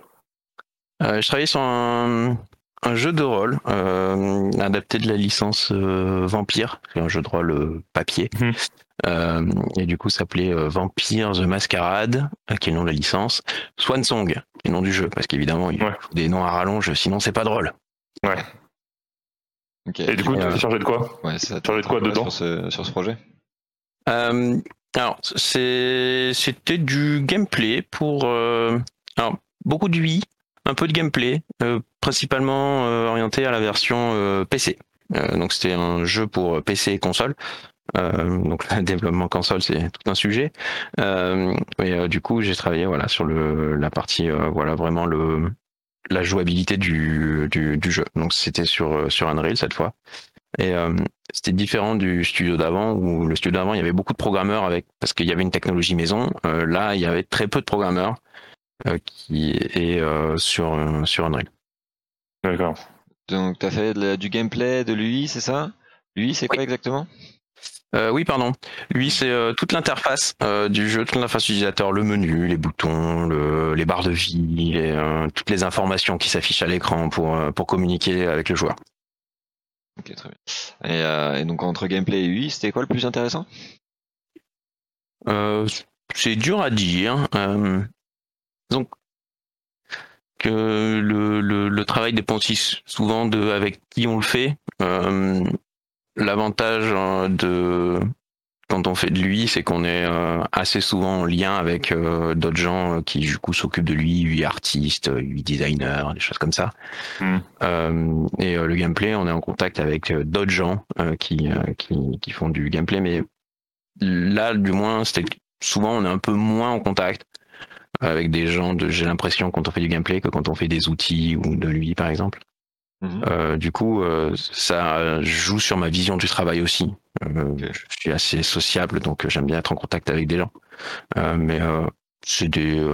Je travaillais sur un, un jeu de rôle adapté de la licence Vampire, un jeu de rôle papier, Mhm. et du coup, ça s'appelait Vampire the Masquerade, qui est le nom de la licence, Swan Song, qui est le nom du jeu, parce qu'évidemment, il faut des noms à rallonge, sinon c'est pas drôle. Ouais. Et du coup, tu as chargé de quoi Ouais, ça chargé de quoi dedans sur ce, sur ce projet Alors, c'était du gameplay pour alors, beaucoup d'UI, un peu de gameplay, principalement orienté à la version PC. donc c'était un jeu pour PC et console. Euh, donc le (laughs) développement console c'est tout un sujet. Euh, et du coup j'ai travaillé voilà sur le la partie voilà vraiment le la jouabilité du, du, du jeu. Donc c'était sur sur Unreal cette fois. Et euh, c'était différent du studio d'avant où le studio d'avant il y avait beaucoup de programmeurs avec parce qu'il y avait une technologie maison. Euh, là il y avait très peu de programmeurs euh, qui est sur sur Unreal. D'accord. Donc tu as fait du gameplay de lui, c'est ça? Lui, c'est quoi exactement? Euh, oui, pardon. Lui, c'est euh, toute l'interface euh, du jeu, toute l'interface utilisateur, le menu, les boutons, le, les barres de vie, et, toutes les informations qui s'affichent à l'écran pour, pour communiquer avec le joueur. Ok, très bien. Et, donc entre gameplay et UI, c'était quoi le plus intéressant? C'est dur à dire. donc que le, le, le, travail dépend aussi souvent de avec qui on le fait. L'avantage hein, de quand on fait de lui, c'est qu'on est euh, assez souvent en lien avec euh, d'autres gens euh, qui du coup s'occupent de lui, lui artiste, lui designer, des choses comme ça. Hmm. et le gameplay, on est en contact avec d'autres gens qui, qui, qui font du gameplay, mais là, du moins, c'était souvent on est un peu moins en contact avec des gens de j'ai l'impression quand on fait du gameplay que quand on fait des outils ou de lui par exemple. Mhm. Euh, du coup, euh, ça joue sur ma vision du travail aussi. Euh, je suis assez sociable, donc j'aime bien être en contact avec des gens. mais c'est des,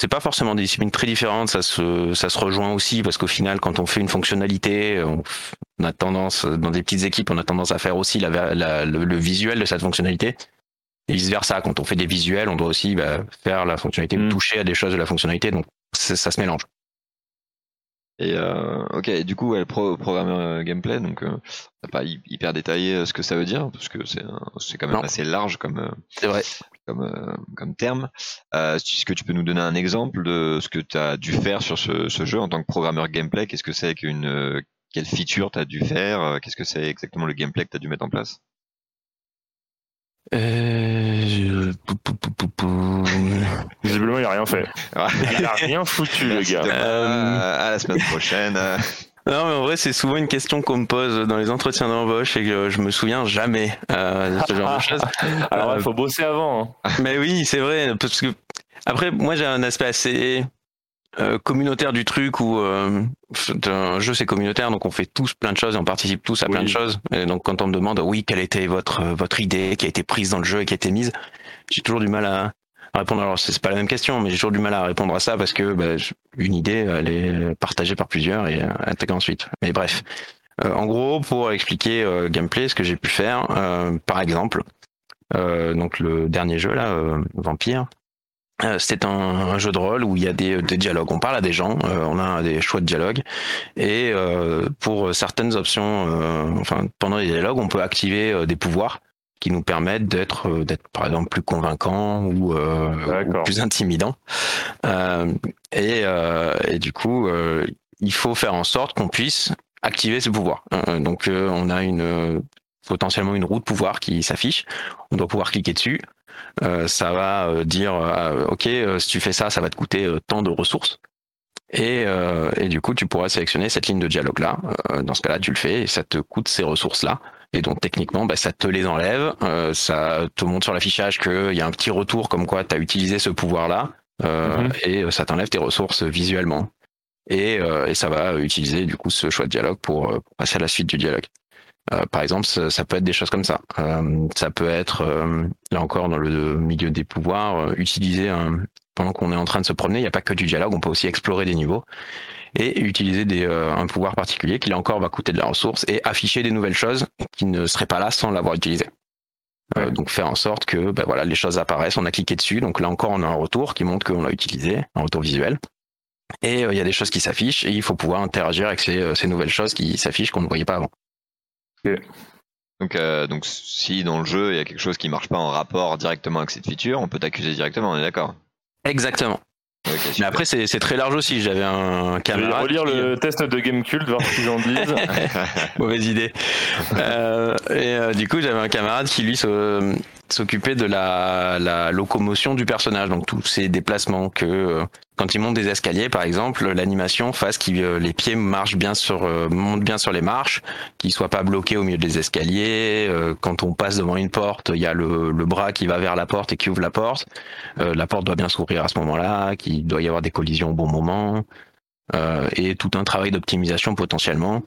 c'est pas forcément des disciplines très différentes. Ça se, ça se rejoint aussi parce qu'au final, quand on fait une fonctionnalité, on, a tendance, dans des petites équipes, on a tendance à faire aussi la, la, le, visuel de cette fonctionnalité. Et vice versa, quand on fait des visuels, on doit aussi bah, faire la fonctionnalité, mm. toucher à des choses de la fonctionnalité. Donc ça se mélange. Et euh, ok, du coup, elle pro euh, gameplay, donc euh, pas hyper détaillé euh, ce que ça veut dire, parce que c'est c'est quand même assez large comme euh, c'est vrai. comme comme terme. Est-ce que tu peux nous donner un exemple de ce que tu as dû faire sur ce, ce, jeu en tant que programmeur gameplay? Qu'est-ce que c'est qu'une quelle feature tu as dû faire? Qu'est-ce que c'est exactement le gameplay que tu as dû mettre en place? Euh... (laughs) Visiblement, il a rien fait. Il a rien foutu, le gars. Euh, à la semaine (laughs) prochaine. Non, mais en vrai, c'est souvent une question qu'on me pose dans les entretiens d'embauche et que je me souviens jamais euh, de ce genre de choses. (laughs) Alors, il faut bosser avant. Hein. Mais oui, c'est vrai. Parce que, après, moi, j'ai un aspect assez euh, communautaire du truc où euh, un jeu c'est communautaire donc on fait tous plein de choses et on participe tous à plein de choses et donc quand on me demande oui quelle était votre votre idée qui a été prise dans le jeu et qui a été mise j'ai toujours du mal à, répondre. Alors c'est pas la même question mais j'ai toujours du mal à répondre à ça parce que bah, une idée elle est partagée par plusieurs et intégrée ensuite. Mais bref. Euh, en gros pour expliquer euh, gameplay ce que j'ai pu faire par exemple donc le dernier jeu là Vampire euh, c'est un, jeu de rôle où il y a des, dialogues. On parle à des gens, euh, on a des choix de dialogue, et euh, pour certaines options, enfin pendant les dialogues, on peut activer des pouvoirs qui nous permettent d'être, d'être par exemple plus convaincants ou, plus intimidants. Et, et, du coup, il faut faire en sorte qu'on puisse activer ces pouvoirs. donc, on a une potentiellement une roue de pouvoir qui s'affiche. On doit pouvoir cliquer dessus euh, ça va euh, dire euh, ok si tu fais ça ça va te coûter tant de ressources et, et du coup tu pourras sélectionner cette ligne de dialogue là dans ce cas-là tu le fais et ça te coûte ces ressources là et donc techniquement bah, ça te les enlève ça te montre sur l'affichage qu'il y a un petit retour comme quoi tu as utilisé ce pouvoir là mhm. et ça t'enlève tes ressources visuellement et, et, ça va utiliser du coup ce choix de dialogue pour, pour passer à la suite du dialogue euh, par exemple, ça, peut être des choses comme ça. Euh, ça peut être, euh, là encore, dans le milieu des pouvoirs, utiliser un, pendant qu'on est en train de se promener, il n'y a pas que du dialogue, on peut aussi explorer des niveaux et utiliser des, un pouvoir particulier qui là encore va coûter de la ressource et afficher des nouvelles choses qui ne seraient pas là sans l'avoir utilisé. donc faire en sorte que ben voilà les choses apparaissent, on a cliqué dessus, donc là encore on a un retour qui montre qu'on l'a utilisé, un retour visuel. Et il y a des choses qui s'affichent et il faut pouvoir interagir avec ces, ces nouvelles choses qui s'affichent qu'on ne voyait pas avant. Donc, euh, donc si dans le jeu il y a quelque chose qui marche pas en rapport directement avec cette feature, on peut t'accuser directement, on est d'accord? Exactement. Mais après, c'est c'est très large aussi. J'avais un Je vais camarade. relire qui- le test de Gamecult, voir ce qu'ils en disent. (laughs) Mauvaise idée. Euh, et euh, du coup, j'avais un camarade qui lui se- s'occupait de la, locomotion du personnage, donc tous ces déplacements que euh, quand il monte des escaliers, par exemple, l'animation fasse que les pieds marchent bien sur, euh, montent bien sur les marches, qu'ils soient pas bloqués au milieu des escaliers. euh, quand on passe devant une porte, il y a le, bras qui va vers la porte et qui ouvre la porte. Euh, la porte doit bien s'ouvrir à ce moment-là, qu'il doit y avoir des collisions au bon moment. euh, et tout un travail d'optimisation potentiellement,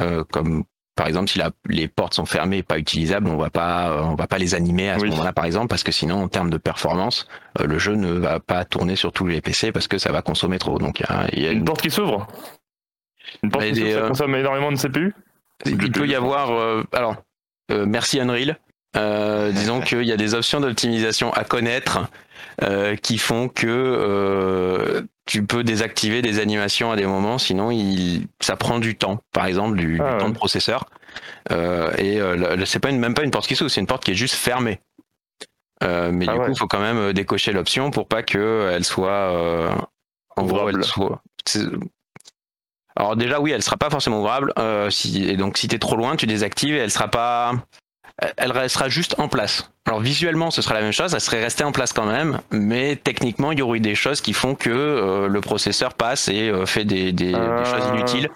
euh, comme par exemple, si la- les portes sont fermées et pas utilisables, on va pas, euh, on va pas les animer à ce Oui. moment-là, par exemple, parce que sinon, en termes de performance, euh, le jeu ne va pas tourner sur tous les PC parce que ça va consommer trop. Donc, il y y a Une porte qui s'ouvre Une porte Mais qui s'ouvre, ça euh, consomme énormément de CPU il peut y avoir, euh, alors, euh, merci Unreal. Euh, (laughs) disons qu'il y a des options d'optimisation à connaître euh, qui font que euh, tu peux désactiver des animations à des moments, sinon il, ça prend du temps, par exemple du, du Ah ouais. temps de processeur. Euh, et euh, c'est pas une, même pas une porte qui s'ouvre, c'est une porte qui est juste fermée. Euh, mais Ah du ouais. coup, il faut quand même décocher l'option pour pas que elle soit, en gros, Ouvrable. elle soit. Alors déjà, oui, elle sera pas forcément ouvrable. si, et donc, si t'es trop loin, tu désactives et elle sera pas. Elle restera juste en place. Alors visuellement, ce sera la même chose, elle serait restée en place quand même, mais techniquement, il y aurait eu des choses qui font que euh, le processeur passe et euh, fait des, des- des Ah, choses inutiles.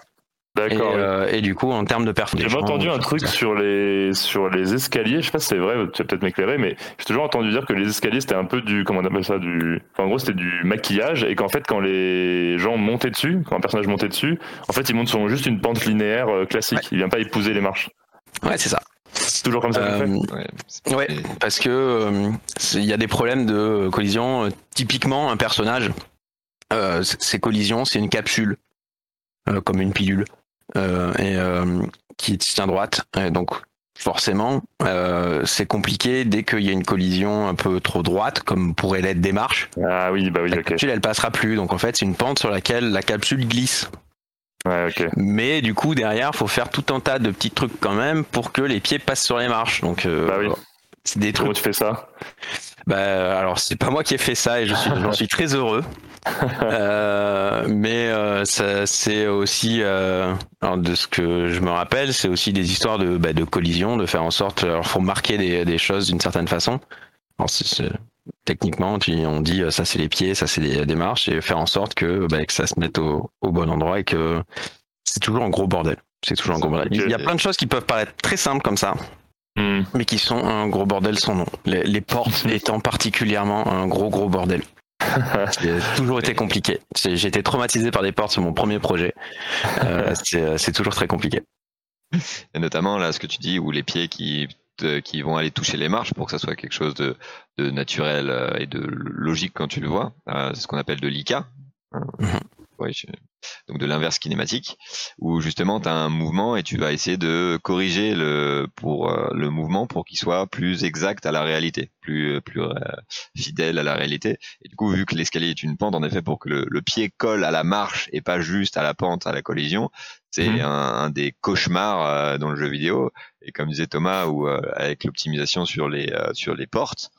Et, D'accord. euh, et du coup, en termes de performance, J'avais entendu un truc sur les sur les escaliers, je sais pas si c'est vrai, tu vas peut-être m'éclairer, mais j'ai toujours entendu dire que les escaliers c'était un peu du comment on appelle ça du enfin, en gros c'était du maquillage et qu'en fait quand les gens montaient dessus, quand un personnage montait dessus, en fait il monte sur juste une pente linéaire classique, Ouais. il vient pas épouser les marches. Ouais, c'est ça. C'est toujours comme ça Euh, fait. Ouais, parce que euh, il y a des problèmes de collision. Euh, Typiquement, un personnage, euh, ces collisions, c'est une capsule, euh, comme une pilule, euh, et euh, qui tient droite. Et donc, forcément, euh, c'est compliqué dès qu'il y a une collision un peu trop droite, comme pourrait l'être des marches. Ah oui, bah oui, La capsule, elle passera plus. Donc, en fait, c'est une pente sur laquelle la capsule glisse. Ouais, ok. Mais du coup, derrière, faut faire tout un tas de petits trucs quand même pour que les pieds passent sur les marches. Donc, euh, Bah oui. c'est des trucs Comment tu fais ça? Bah, alors c'est pas moi qui ai fait ça et je suis, j'en suis très heureux. (laughs) Euh, mais euh, ça, c'est aussi, euh, alors de ce que je me rappelle, c'est aussi des histoires de, bah, de collision, de faire en sorte, alors faut marquer des, des choses d'une certaine façon. Alors c'est, c'est- techniquement, tu, on dit euh, ça c'est les pieds, ça c'est des, des marches et faire en sorte que, bah, que ça se mette au, au bon endroit et que c'est toujours un gros bordel. C'est toujours un gros bordel. Il y a plein de choses qui peuvent paraître très simples comme ça, Hmm. mais qui sont un gros bordel sans nom. Les, les portes (laughs) étant particulièrement un gros gros bordel. (laughs) C'est toujours été compliqué. J'ai été traumatisé par des portes sur mon premier projet. (laughs) Euh, c'est toujours très compliqué. Et notamment là, ce que tu dis, où les pieds qui qui vont aller toucher les marches pour que ça soit quelque chose de, de naturel euh, et de logique quand tu le vois. Euh, c'est ce qu'on appelle de l'ICA. Hein. Mhm. Ouais, je- Donc de l'inverse kinématique, où justement tu as un mouvement et tu vas essayer de corriger le pour euh, le mouvement pour qu'il soit plus exact à la réalité, plus plus euh, fidèle à la réalité. Et du coup, vu que l'escalier est une pente, en effet, pour que le, le pied colle à la marche et pas juste à la pente, à la collision, c'est Mhm. un, un des cauchemars euh, dans le jeu vidéo. Et comme disait Thomas, ou euh, avec l'optimisation sur les euh, sur les portes,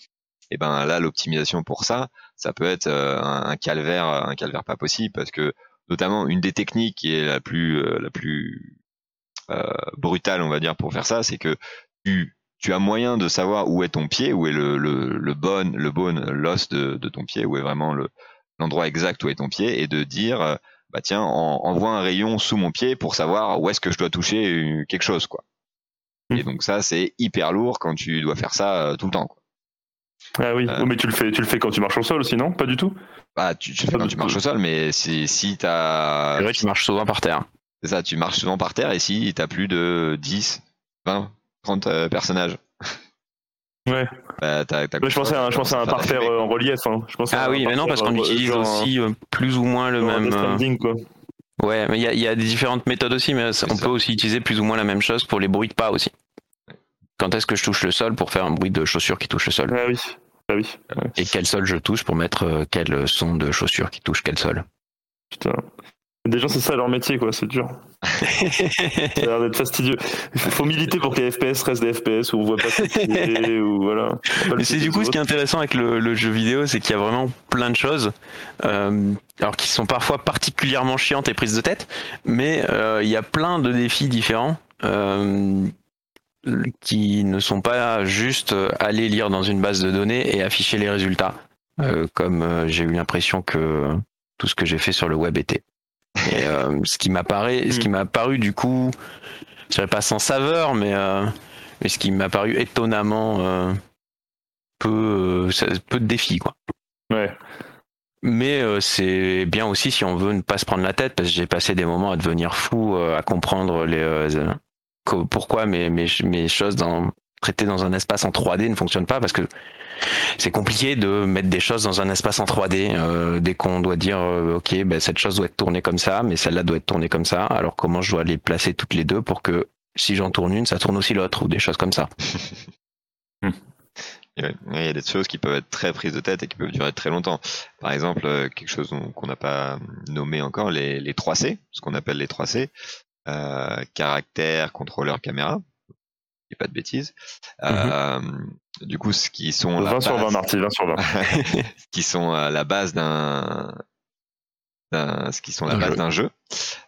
et ben là l'optimisation pour ça, ça peut être euh, un, un calvaire, un calvaire pas possible parce que notamment une des techniques qui est la plus euh, la plus euh, brutale, on va dire, pour faire ça, c'est que tu tu as moyen de savoir où est ton pied, où est le le, le bon le bone l'os de, de ton pied, où est vraiment le l'endroit exact où est ton pied, et de dire euh, bah tiens en- envoie un rayon sous mon pied pour savoir où est-ce que je dois toucher euh, quelque chose quoi. Et donc ça c'est hyper lourd quand tu dois faire ça euh, tout le temps. Quoi. Ah oui, Euh. Oh, mais tu le fais, tu le fais quand tu marches au sol, sinon? Pas du tout? Bah tu, tu le fais quand tu marches au sol, mais si si t'as C'est vrai, tu marches souvent par terre. C'est ça, tu marches souvent par terre et si t'as plus de 10, 20, 30 euh, personnages. Ouais. Bah, Ouais, je pensais à, un- je pensais à un euh, quoi. en relief. Hein. Je pensais à Ah oui, mais non, parce qu'on euh, utilise genre- aussi euh, plus ou moins le genre même. Euh, quoi. Ouais, mais il y a, y a des différentes méthodes aussi, mais on ça. peut aussi utiliser plus ou moins la même chose pour les bruits de pas aussi. Quand est-ce que je touche le sol pour faire un bruit de chaussure qui touche le sol? Ah oui. Ah oui. Et quel sol je touche pour mettre euh, quel son de chaussure qui touche quel sol? Putain. Des gens, c'est ça leur métier, quoi, c'est dur. (laughs) ça a l'air d'être fastidieux. Il faut militer pour que les FPS restent des FPS où on voit pas ce (laughs) ou voilà. Mais c'est du coup ce qui est intéressant avec le, jeu vidéo, c'est qu'il y a vraiment plein de choses, euh, alors qui sont parfois particulièrement chiantes et prises de tête, mais euh, il y a plein de défis différents. Euh, qui ne sont pas juste aller lire dans une base de données et afficher les résultats, comme j'ai eu l'impression que tout ce que j'ai fait sur le web était. Et euh, ce qui m'apparaît, ce qui mm. m'a paru du coup, je dirais pas sans saveur, mais, euh, mais ce qui m'a paru étonnamment euh, peu, peu de défis quoi. Ouais. Mais c'est bien aussi si on veut ne pas se prendre la tête, parce que j'ai passé des moments à devenir fou, à comprendre les pourquoi mes, mes, mes choses dans, traitées dans un espace en 3D ne fonctionnent pas, parce que c'est compliqué de mettre des choses dans un espace en 3D euh, dès qu'on doit dire euh, ok ben, cette chose doit être tournée comme ça mais celle-là doit être tournée comme ça alors comment je dois les placer toutes les deux pour que si j'en tourne une ça tourne aussi l'autre ou des choses comme ça (laughs) Il y a des choses qui peuvent être très prises de tête et qui peuvent durer très longtemps. Par exemple, euh, quelque chose qu'on n'a pas nommé encore, les, les 3C, ce qu'on appelle les 3C, euh, caractère, contrôleur, caméra pas de bêtises. Mhm. Euh, du coup, ce qui sont 20 sur 20, Marty, 20 sur 20. (laughs) qui sont à la base d'un ce qui sont la base d'un jeu.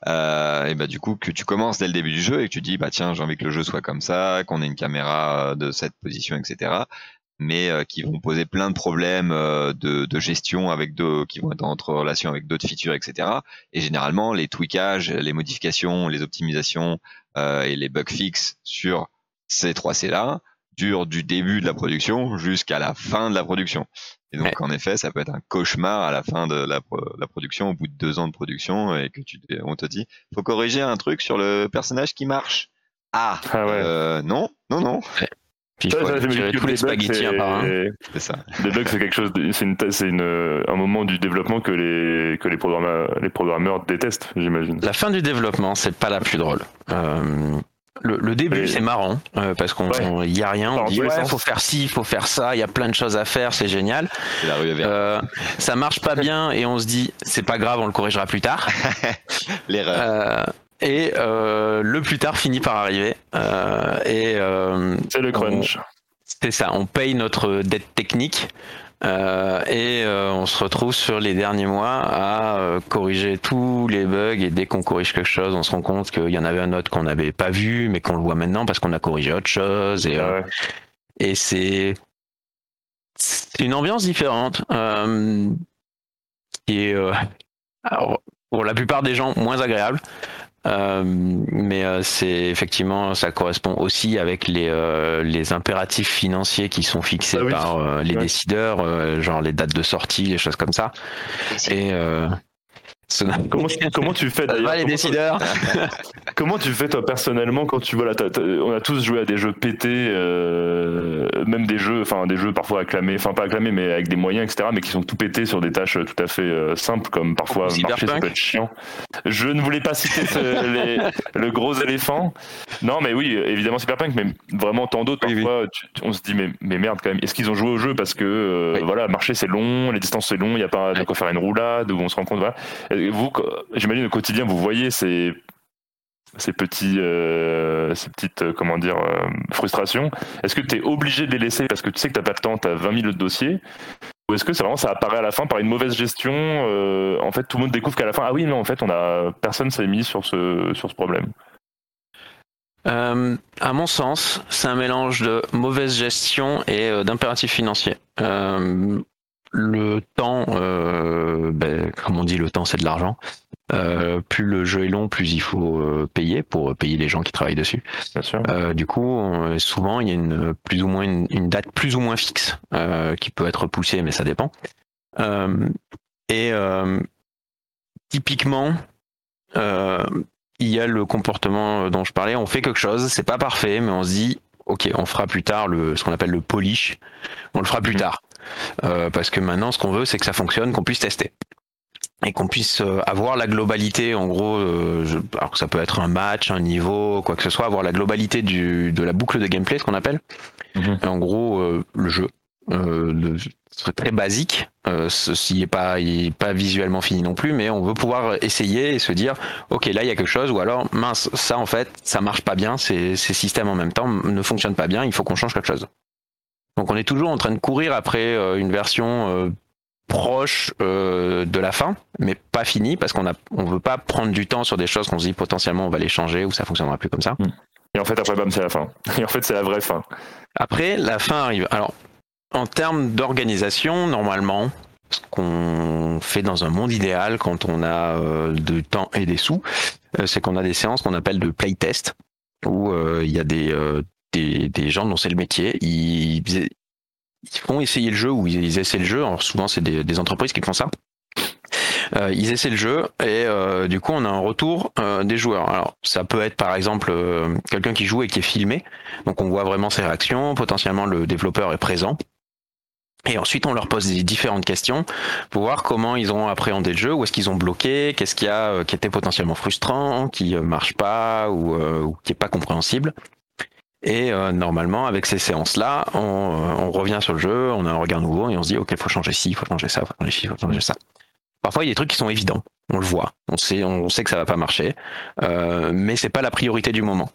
Euh, et bah du coup que tu commences dès le début du jeu et que tu dis bah tiens j'ai envie que le jeu soit comme ça, qu'on ait une caméra euh, de cette position, etc. Mais qui vont poser plein de problèmes de, de, gestion avec deux, qui vont être entre relation avec d'autres features, etc. Et généralement les tweakages, les modifications, les optimisations et les bug fixes sur ces 3C-là durent du début de la production jusqu'à la fin de la production. Et donc, en effet, ça peut être un cauchemar à la fin de la, production, au bout de deux ans de production, et que tu, on te dit, faut corriger un truc sur le personnage qui marche. Ah, ah ouais. euh, non, non, non. Puis il faut tirer tous les spaghettis un par un. C'est ça. Les bugs, c'est quelque chose, c'est une, c'est une, un moment du développement que les que les programmeurs, les programmeurs détestent, j'imagine. La fin du développement, c'est pas la plus drôle. Euh, le, début, c'est marrant euh, parce qu'on y a rien. On dit ouais, faut faire ci, faut faire ça. Il y a plein de choses à faire, c'est génial. Euh, ça marche pas bien et on se dit c'est pas grave, on le corrigera plus tard. (laughs) L'erreur. Euh, et le plus tard finit par arriver. et c'est le crunch. C'est ça. On paye notre dette technique. Euh, et euh, on se retrouve sur les derniers mois à euh, corriger tous les bugs et dès qu'on corrige quelque chose, on se rend compte qu'il y en avait un autre qu'on n'avait pas vu mais qu'on le voit maintenant parce qu'on a corrigé autre chose et, et c'est une ambiance différente qui est pour la plupart des gens moins agréable. Euh, mais euh, c'est effectivement, ça correspond aussi avec les, euh, les impératifs financiers qui sont fixés ah par les décideurs, genre les dates de sortie, les choses comme ça. Et Comment, comment, tu fais d'ailleurs les décideurs (laughs) Comment tu fais toi personnellement quand tu vois là On a tous joué à des jeux pétés, euh, même des jeux, enfin des jeux parfois acclamés, enfin pas acclamés mais avec des moyens etc. Mais qui sont tout pétés sur des tâches tout à fait euh, simples comme parfois marcher ça peut être chiant. Je ne voulais pas citer (laughs) le gros éléphant. Non mais oui évidemment Cyberpunk mais vraiment tant d'autres parfois on se dit mais, mais merde quand même est-ce qu'ils ont joué au jeu parce que euh, voilà marcher c'est long, les distances c'est long, il n'y a pas de quoi faire une roulade où on se rend compte voilà vous, j'imagine au quotidien, vous voyez ces, ces petits, euh, ces petites, euh, comment dire, euh, frustrations. Est-ce que tu es obligé de les laisser parce que tu sais que tu n'as pas le temps, tu as 20 000 autres dossiers? Ou est-ce que c'est vraiment ça apparaît à la fin par une mauvaise gestion En fait, tout le monde découvre qu'à la fin, ah oui, non, en fait, on a personne s'est mis sur ce sur ce problème. à mon sens, c'est un mélange de mauvaise gestion et d'impératif financier le temps, euh, ben, comme on dit, le temps c'est de l'argent. Euh, plus le jeu est long, plus il faut euh, payer pour payer les gens qui travaillent dessus. Bien sûr. du coup, souvent il y a une plus ou moins une, date plus ou moins fixe qui peut être poussée, mais ça dépend. et typiquement, il y a le comportement dont je parlais. On fait quelque chose, c'est pas parfait, mais on se dit, ok, on fera plus tard le, ce qu'on appelle le polish. On le fera plus mmh. tard. Euh, parce que maintenant, ce qu'on veut, c'est que ça fonctionne, qu'on puisse tester et qu'on puisse euh, avoir la globalité, en gros, euh, alors ça peut être un match, un niveau, quoi que ce soit, avoir la globalité du, de la boucle de gameplay, ce qu'on appelle. Mhm. En gros, le jeu. euh, très basique, euh, ceci n'est pas, pas visuellement fini non plus, mais on veut pouvoir essayer et se dire, ok, là il y a quelque chose, ou alors mince, ça en fait, ça marche pas bien, ces, ces systèmes en même temps ne fonctionnent pas bien, il faut qu'on change quelque chose. Donc on est toujours en train de courir après euh, une version euh, proche euh, de la fin, mais pas finie parce qu'on a, on veut pas prendre du temps sur des choses qu'on se dit potentiellement on va les changer ou ça fonctionnera plus comme ça. Et en fait après bam c'est la fin. (laughs) Et en fait c'est la vraie fin. Après la fin arrive. Alors en termes d'organisation, normalement, ce qu'on fait dans un monde idéal quand on a euh, du temps et des sous, euh, c'est qu'on a des séances qu'on appelle de playtest où euh, il y a des, des, gens dont c'est le métier, ils, font essayer le jeu ou ils, essaient le jeu. Alors souvent c'est des, entreprises qui font ça. Euh, ils essaient le jeu et euh, du coup on a un retour euh, des joueurs. Alors ça peut être par exemple quelqu'un qui joue et qui est filmé, donc on voit vraiment ses réactions. Potentiellement le développeur est présent. Et ensuite, on leur pose des différentes questions pour voir comment ils ont appréhendé le jeu, où est-ce qu'ils ont bloqué, qu'est-ce qu'il y a qui était potentiellement frustrant, qui marche pas ou, ou qui est pas compréhensible? Et euh, normalement, avec ces séances-là, on, on, revient sur le jeu, on a un regard nouveau et on se dit, ok, faut changer ci, faut changer ça, faut changer ci, faut changer ça. Parfois, il y a des trucs qui sont évidents. On le voit. On sait, on sait que ça va pas marcher. Euh, mais c'est pas la priorité du moment.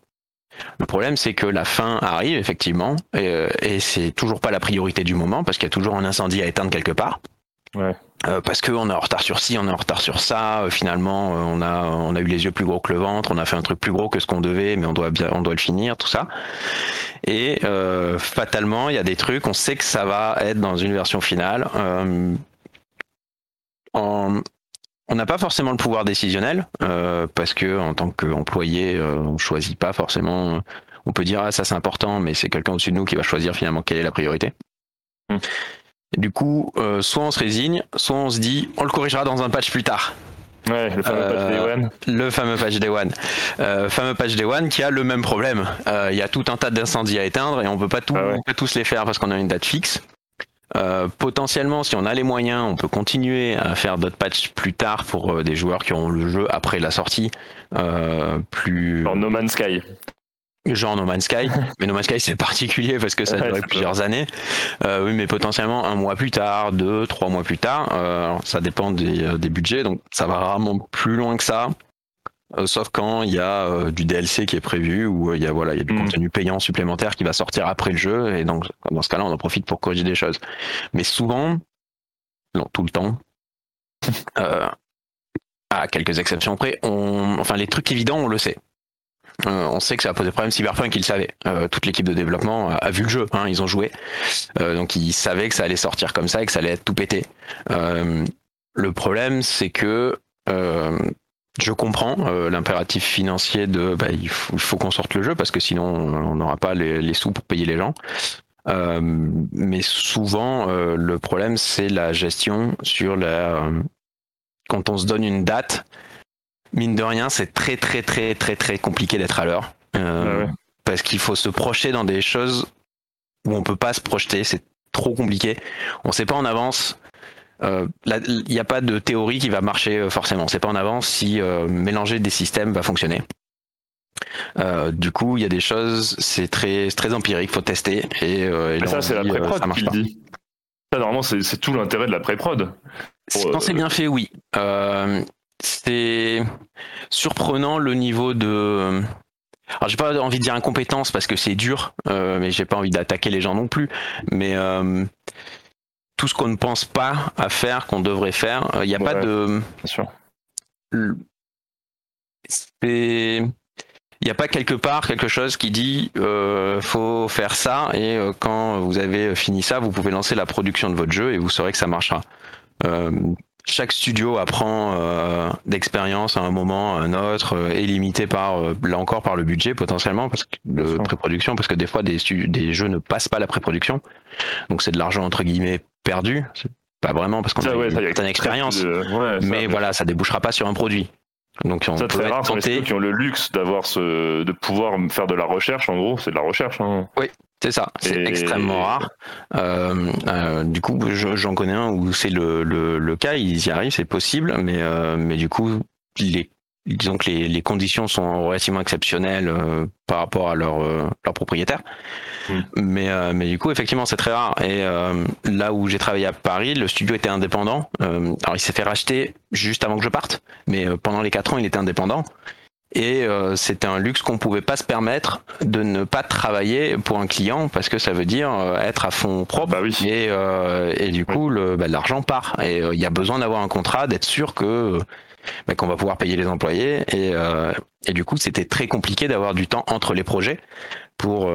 Le problème, c'est que la fin arrive, effectivement, et, et c'est toujours pas la priorité du moment, parce qu'il y a toujours un incendie à éteindre quelque part. Ouais. Euh, parce qu'on est en retard sur ci, on est en retard sur ça. Euh, finalement, euh, on a on a eu les yeux plus gros que le ventre, on a fait un truc plus gros que ce qu'on devait, mais on doit bien on doit le finir, tout ça. Et fatalement, il y a des trucs, on sait que ça va être dans une version finale. En, on n'a pas forcément le pouvoir décisionnel parce que en tant qu'employé, on choisit pas forcément. On peut dire ah ça c'est important, mais c'est quelqu'un au-dessus de nous qui va choisir finalement quelle est la priorité. Mmh. Du coup, euh, soit on se résigne, soit on se dit on le corrigera dans un patch plus tard. Ouais, le fameux patch Day One. Le fameux patch Day One. Euh, fameux patch Day One qui a le même problème. Il y a tout un tas d'incendies à éteindre et on peut pas, tout, Ah ouais. on peut tous les faire parce qu'on a une date fixe. Euh, potentiellement, si on a les moyens, on peut continuer à faire d'autres patchs plus tard pour euh, des joueurs qui auront le jeu après la sortie. Euh, plus No Man's Sky. Genre No Man's Sky. (laughs) mais No Man's Sky c'est particulier parce que ça a duré plusieurs années. Euh, oui, mais potentiellement un mois plus tard, deux, trois mois plus tard. Euh, alors, ça dépend des, euh, des budgets, donc ça va rarement plus loin que ça. Euh, sauf quand il y a du DLC qui est prévu ou il y a voilà il y a du Mhm. contenu payant supplémentaire qui va sortir après le jeu et donc dans ce cas-là on en profite pour corriger des choses. Mais souvent, non tout le temps, (laughs) à quelques exceptions près, on, enfin les trucs évidents on le sait. Euh, on sait que ça va poser problème. Cyberpunk, il le savait. Euh, toute l'équipe de développement a, a vu le jeu. Hein, ils ont joué, Euh, donc ils savaient que ça allait sortir comme ça et que ça allait être tout pété. Le problème, c'est que je comprends l'impératif financier de bah, il faut, qu'on sorte le jeu parce que sinon on n'aura pas les, les sous pour payer les gens. Mais souvent le problème c'est la gestion sur la quand on se donne une date. Mine de rien, c'est très très très très très compliqué d'être à l'heure Euh, Ouais, ouais. parce qu'il faut se projeter dans des choses où on peut pas se projeter. C'est trop compliqué. On sait pas en avance. Euh, Il n'y a pas de théorie qui va marcher euh, forcément. On sait pas en avance si euh, mélanger des systèmes va fonctionner. Du coup, il y a des choses, c'est très, très empirique, faut tester. Et, ça, c'est la pré-prod ça marche qui le pas. dit. Ça, normalement, c'est tout l'intérêt de la pré-prod. Quand c'est bien fait, oui. Euh, c'est surprenant le niveau de. Alors j'ai pas envie de dire incompétence parce que c'est dur, euh, mais j'ai pas envie d'attaquer les gens non plus. Mais euh, tout ce qu'on ne pense pas à faire, qu'on devrait faire, il n'y a pas de. Bien sûr. C'est. Il n'y a pas quelque part quelque chose qui dit euh, faut faire ça et euh, quand vous avez fini ça, vous pouvez lancer la production de votre jeu et vous saurez que ça marchera. Euh, chaque studio apprend euh, d'expérience à un moment, à un autre, euh, est limité par euh, là encore par le budget potentiellement parce que sûr. pré-production parce que des fois des, jeux ne passent pas la pré-production donc c'est de l'argent entre guillemets perdu. Pas vraiment parce qu'on a ouais, une certaine expérience, Euh, ouais, mais voilà ça débouchera pas sur un produit. Donc on Ça, peut être rare les tenté. qui ont le luxe d'avoir ce, de pouvoir faire de la recherche. En gros, c'est de la recherche. Hein. C'est ça, c'est Et- extrêmement rare. Euh, euh, du coup, je- j'en connais un où c'est le, le, le cas, ils y arrivent, c'est possible, mais, euh, mais du coup, les disons que les, les, conditions sont relativement exceptionnelles par rapport à leur, leur propriétaire. Mm. Mais, mais du coup, effectivement, c'est très rare. Et là où j'ai travaillé à Paris, le studio était indépendant. alors, il s'est fait racheter juste avant que je parte, mais pendant les quatre ans, il était indépendant. Et euh, c'était un luxe qu'on pouvait pas se permettre de ne pas travailler pour un client parce que ça veut dire euh, être à fond propre bah oui. et, euh, et du coup le bah, l'argent part et il y a besoin d'avoir un contrat d'être sûr que bah, qu'on va pouvoir payer les employés et, et du coup c'était très compliqué d'avoir du temps entre les projets pour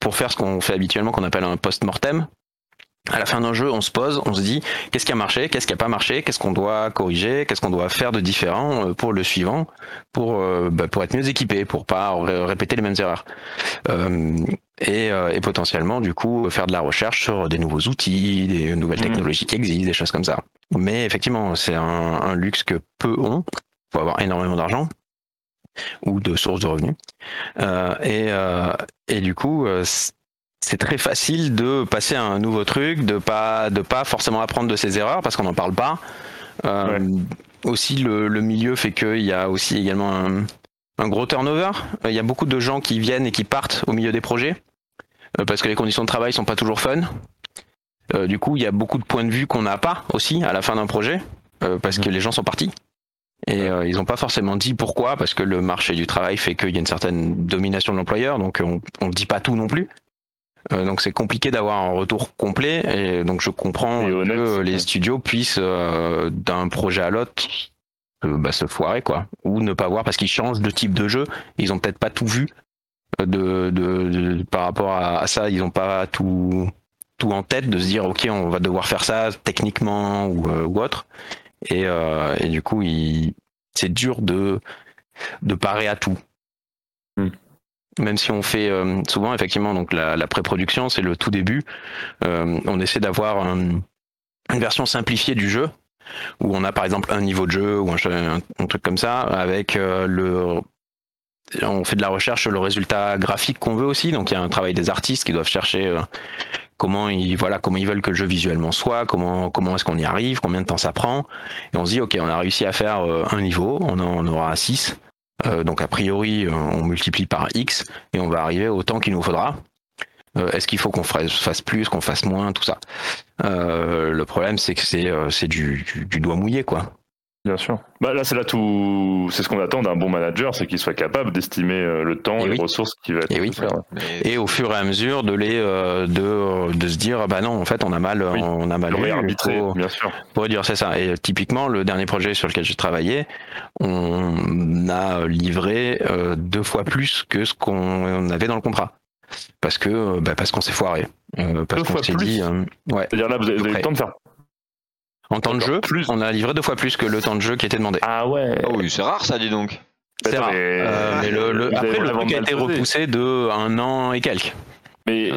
pour faire ce qu'on fait habituellement qu'on appelle un post-mortem à la fin d'un jeu, on se pose, on se dit qu'est-ce qui a marché, qu'est-ce qui a pas marché, qu'est-ce qu'on doit corriger, qu'est-ce qu'on doit faire de différent euh, pour le suivant, pour euh, bah, pour être mieux équipé, pour pas répéter les mêmes erreurs. Euh, et, euh, et, potentiellement du coup faire de la recherche sur des nouveaux outils, des nouvelles mmh. technologies qui existent, des choses comme ça. Mais effectivement, c'est un, un, luxe que peu ont. Faut avoir énormément d'argent ou de sources de revenus. Euh, et, et du coup, c'est très facile de passer à un nouveau truc, de pas de pas forcément apprendre de ses erreurs parce qu'on n'en parle pas. Euh, aussi, le, milieu fait qu'il y a aussi également un, gros turnover. Il y a beaucoup de gens qui viennent et qui partent au milieu des projets euh, parce que les conditions de travail sont pas toujours fun. Euh, du coup, il y a beaucoup de points de vue qu'on n'a pas aussi à la fin d'un projet parce que les gens sont partis. Et ils n'ont pas forcément dit pourquoi, parce que le marché du travail fait qu'il y a une certaine domination de l'employeur, donc on ne dit pas tout non plus. Euh, donc c'est compliqué d'avoir un retour complet et donc je comprends que les studios puissent euh, d'un projet à l'autre euh, bah, se foirer quoi. Ou ne pas voir parce qu'ils changent de type de jeu. Ils ont peut-être pas tout vu de, de, par rapport à, ça. Ils ont pas tout tout en tête de se dire ok on va devoir faire ça techniquement ou, ou autre. Et, et du coup c'est dur de de parer à tout. Hmm. Même si on fait euh, souvent effectivement donc la, la pré-production, c'est le tout début. Euh, on essaie d'avoir une version simplifiée du jeu où on a par exemple un niveau de jeu ou un, truc comme ça avec euh, le on fait de la recherche sur le résultat graphique qu'on veut aussi. Donc il y a un travail des artistes qui doivent chercher comment ils voilà comment ils veulent que le jeu visuellement soit comment comment est-ce qu'on y arrive combien de temps ça prend. Et on se dit ok on a réussi à faire un niveau on en aura six. Euh, donc a priori, euh, on multiplie par x et on va arriver au temps qu'il nous faudra. Euh, est-ce qu'il faut qu'on fasse plus, qu'on fasse moins, tout ça? Le problème, c'est que c'est du, du, doigt mouillé, quoi. Bien sûr. Bah là, c'est là tout. C'est ce qu'on attend d'un bon manager, c'est qu'il soit capable d'estimer le temps et, les ressources qu'il va et, oui. faire. et au fur et à mesure de les de, de se dire bah non en fait on a mal on a mal arbitré bien sûr pour réduire c'est ça et typiquement le dernier projet sur lequel j'ai travaillé on a livré euh, deux fois plus que ce qu'on avait dans le contrat. Parce que euh, bah, parce qu'on s'est foiré. Euh, parce qu'on s'est dit. ouais, C'est-à-dire là, vous avez, eu le temps de faire. En temps de jeu, plus. on a livré deux fois plus que le temps de jeu qui était demandé. Ah ouais. Oh oui, c'est rare ça, dis donc. C'est rare. mais le, après, le truc a été repoussé de un an et quelques. Mais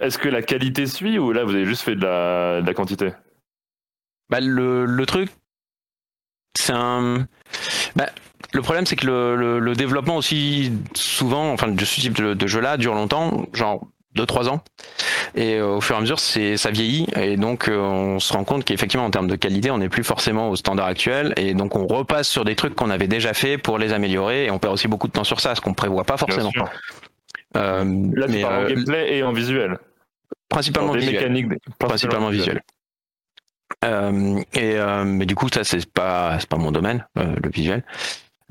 est-ce que la qualité suit ou là vous avez juste fait de la, de la quantité? Bah, le, le truc, c'est un. Bah, le problème, c'est que le, le, développement aussi, souvent, enfin, de ce type de, jeu-là, dure longtemps, genre 2-3 ans. Et euh, au fur et à mesure, c'est ça vieillit. Et donc, euh, on se rend compte qu'effectivement, en termes de qualité, on n'est plus forcément au standard actuel. Et donc, on repasse sur des trucs qu'on avait déjà fait pour les améliorer. Et on perd aussi beaucoup de temps sur ça, ce qu'on prévoit pas forcément. Euh, Là, mais, en gameplay et en visuel. Principalement visuel. Principalement visuel. Euh, et euh, mais du coup, ça c'est pas c'est pas mon domaine, euh, le visuel.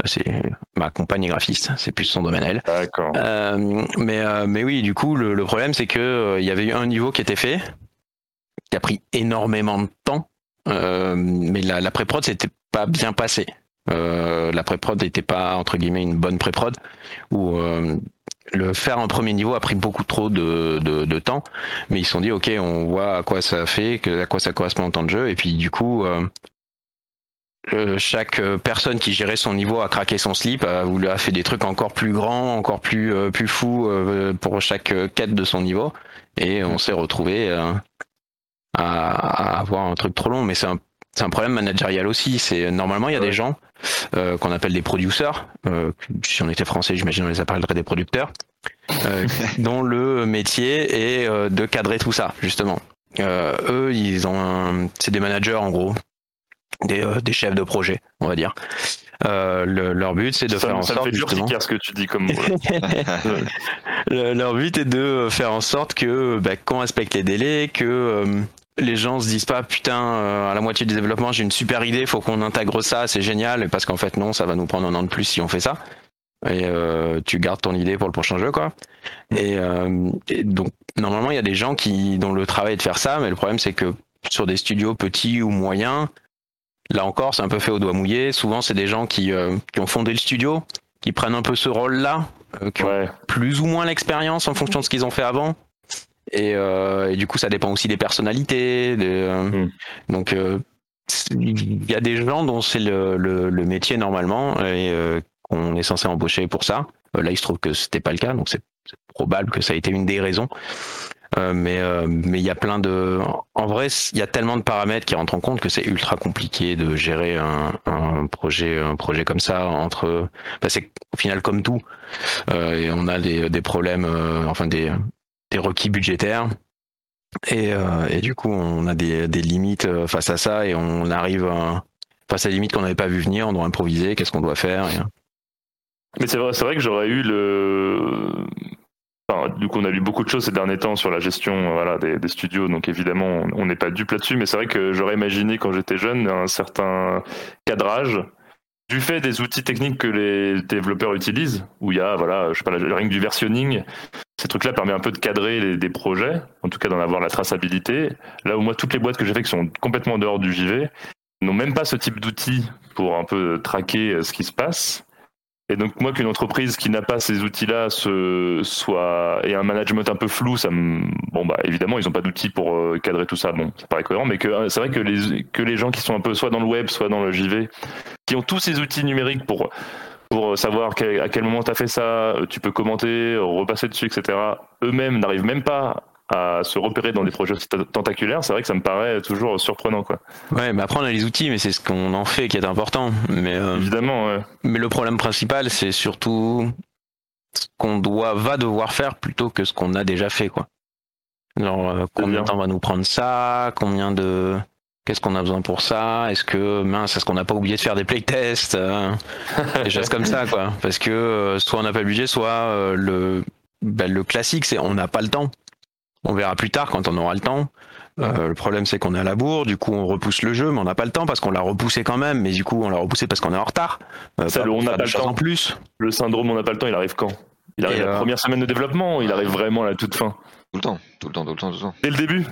C'est ma compagne graphiste, c'est plus son domaine elle. D'accord. mais mais oui, du coup, le, problème c'est que il y avait eu un niveau qui était fait, qui a pris énormément de temps, mais la, la pré-prod s'était pas bien passée. la pré-prod n'était pas entre guillemets une bonne pré-prod où le faire un premier niveau a pris beaucoup trop de, de, temps, mais ils se sont dit ok, on voit à quoi ça fait, à quoi ça correspond en temps de jeu, et puis du coup, euh, euh, chaque personne qui gérait son niveau a craqué son slip, a voulu a fait des trucs encore plus grands, encore plus euh, plus fous pour chaque quête de son niveau, et on s'est retrouvé à, à, avoir un truc trop long, mais c'est un c'est un problème managérial aussi. C'est normalement il y a des gens euh, qu'on appelle des producteurs. Euh, si on était français, j'imagine on les appellerait des producteurs, euh, (laughs) dont le métier est de cadrer tout ça justement. eux, ils ont, c'est des managers en gros, des, des chefs de projet, on va dire. Euh, le- leur but, c'est de ça, faire en ça me sorte fait dur justement. ce que tu dis comme mot. (laughs) (laughs) Le- leur but est de faire en sorte que bah, qu'on respecte les délais, que euh, les gens se disent pas putain euh, à la moitié du développement j'ai une super idée, faut qu'on intègre ça, c'est génial, parce qu'en fait non, ça va nous prendre un an de plus si on fait ça. Et euh, tu gardes ton idée pour le prochain jeu quoi. Et, euh, et donc normalement il y a des gens qui dont le travail est de faire ça, mais le problème c'est que sur des studios petits ou moyens, là encore c'est un peu fait au doigt mouillé. Souvent c'est des gens qui euh, qui ont fondé le studio, qui prennent un peu ce rôle là, qui ont plus ou moins l'expérience en fonction de ce qu'ils ont fait avant. Et, euh, et du coup, ça dépend aussi des personnalités. des, euh, Mm. Donc, euh, il y a des gens dont c'est le, le, le métier normalement et euh, qu'on est censé embaucher pour ça. Euh, là, il se trouve que c'était pas le cas, donc c'est c'est probable que ça a été une des raisons. Euh, mais euh, mais il y a plein de en vrai il y a tellement de paramètres qui rentrent en compte que c'est ultra compliqué de gérer un, un projet un projet comme ça entre bah, c'est au final comme tout euh, et on a des, des problèmes, enfin des, des requis budgétaires. Et, et du coup, on a des, des limites face à ça et on arrive face à des limites qu'on n'avait pas vu venir. On doit improviser, qu'est-ce qu'on doit faire Mais c'est vrai, c'est vrai que j'aurais eu le. Du coup, on a lu beaucoup de choses ces derniers temps sur la gestion euh, voilà, des, studios, donc évidemment, on- n'est pas dupe là-dessus, mais c'est vrai que j'aurais imaginé quand j'étais jeune un certain cadrage du fait des outils techniques que les développeurs utilisent, où il y a, voilà, je sais pas, la règle du versionning. Ces trucs-là permettent un peu de cadrer des projets, en tout cas d'en avoir la traçabilité. Là où moi, toutes les boîtes que j'ai fait qui sont complètement en dehors du JV n'ont même pas ce type d'outils pour un peu traquer euh, ce qui se passe. Et donc moi qu'une entreprise qui n'a pas ces outils-là se soit et un management un peu flou, ça me bon bah évidemment ils n'ont pas d'outils pour euh, cadrer tout ça. Bon, ça paraît cohérent, mais que euh, c'est vrai que les que les gens qui sont un peu soit dans le web, soit dans le JV, qui ont tous ces outils numériques pour pour savoir quel- à quel moment tu fait ça, euh, tu peux commenter, repasser dessus, etc. Eux-mêmes n'arrivent même pas à se repérer dans des projets tentaculaires. C'est vrai que ça me paraît toujours surprenant, quoi. Ouais, mais après on a les outils, mais c'est ce qu'on en fait qui est important. Mais, euh, Évidemment, ouais. mais le problème principal, c'est surtout ce qu'on doit, va devoir faire plutôt que ce qu'on a déjà fait, quoi. Genre, euh, combien bien. de temps va nous prendre ça? Combien de. Qu'est-ce qu'on a besoin pour ça? Est-ce que, mince, est-ce qu'on n'a pas oublié de faire des playtests euh, (laughs) Des choses comme ça, quoi. Parce que soit on n'a pas le budget, soit le, ben, le classique, c'est on n'a pas le temps. On verra plus tard quand on aura le temps. Euh, le problème, c'est qu'on est à la bourre, du coup, on repousse le jeu, mais on n'a pas le temps parce qu'on l'a repoussé quand même, mais du coup, on l'a repoussé parce qu'on est en retard. Euh, Ça, pas le on n'a pas le temps. en plus. Le syndrome on n'a pas le temps, il arrive quand? Il arrive Et, la euh, première semaine de développement, ou il arrive vraiment à la toute fin. Tout le temps, tout le temps, tout le temps, tout le temps. Dès le début?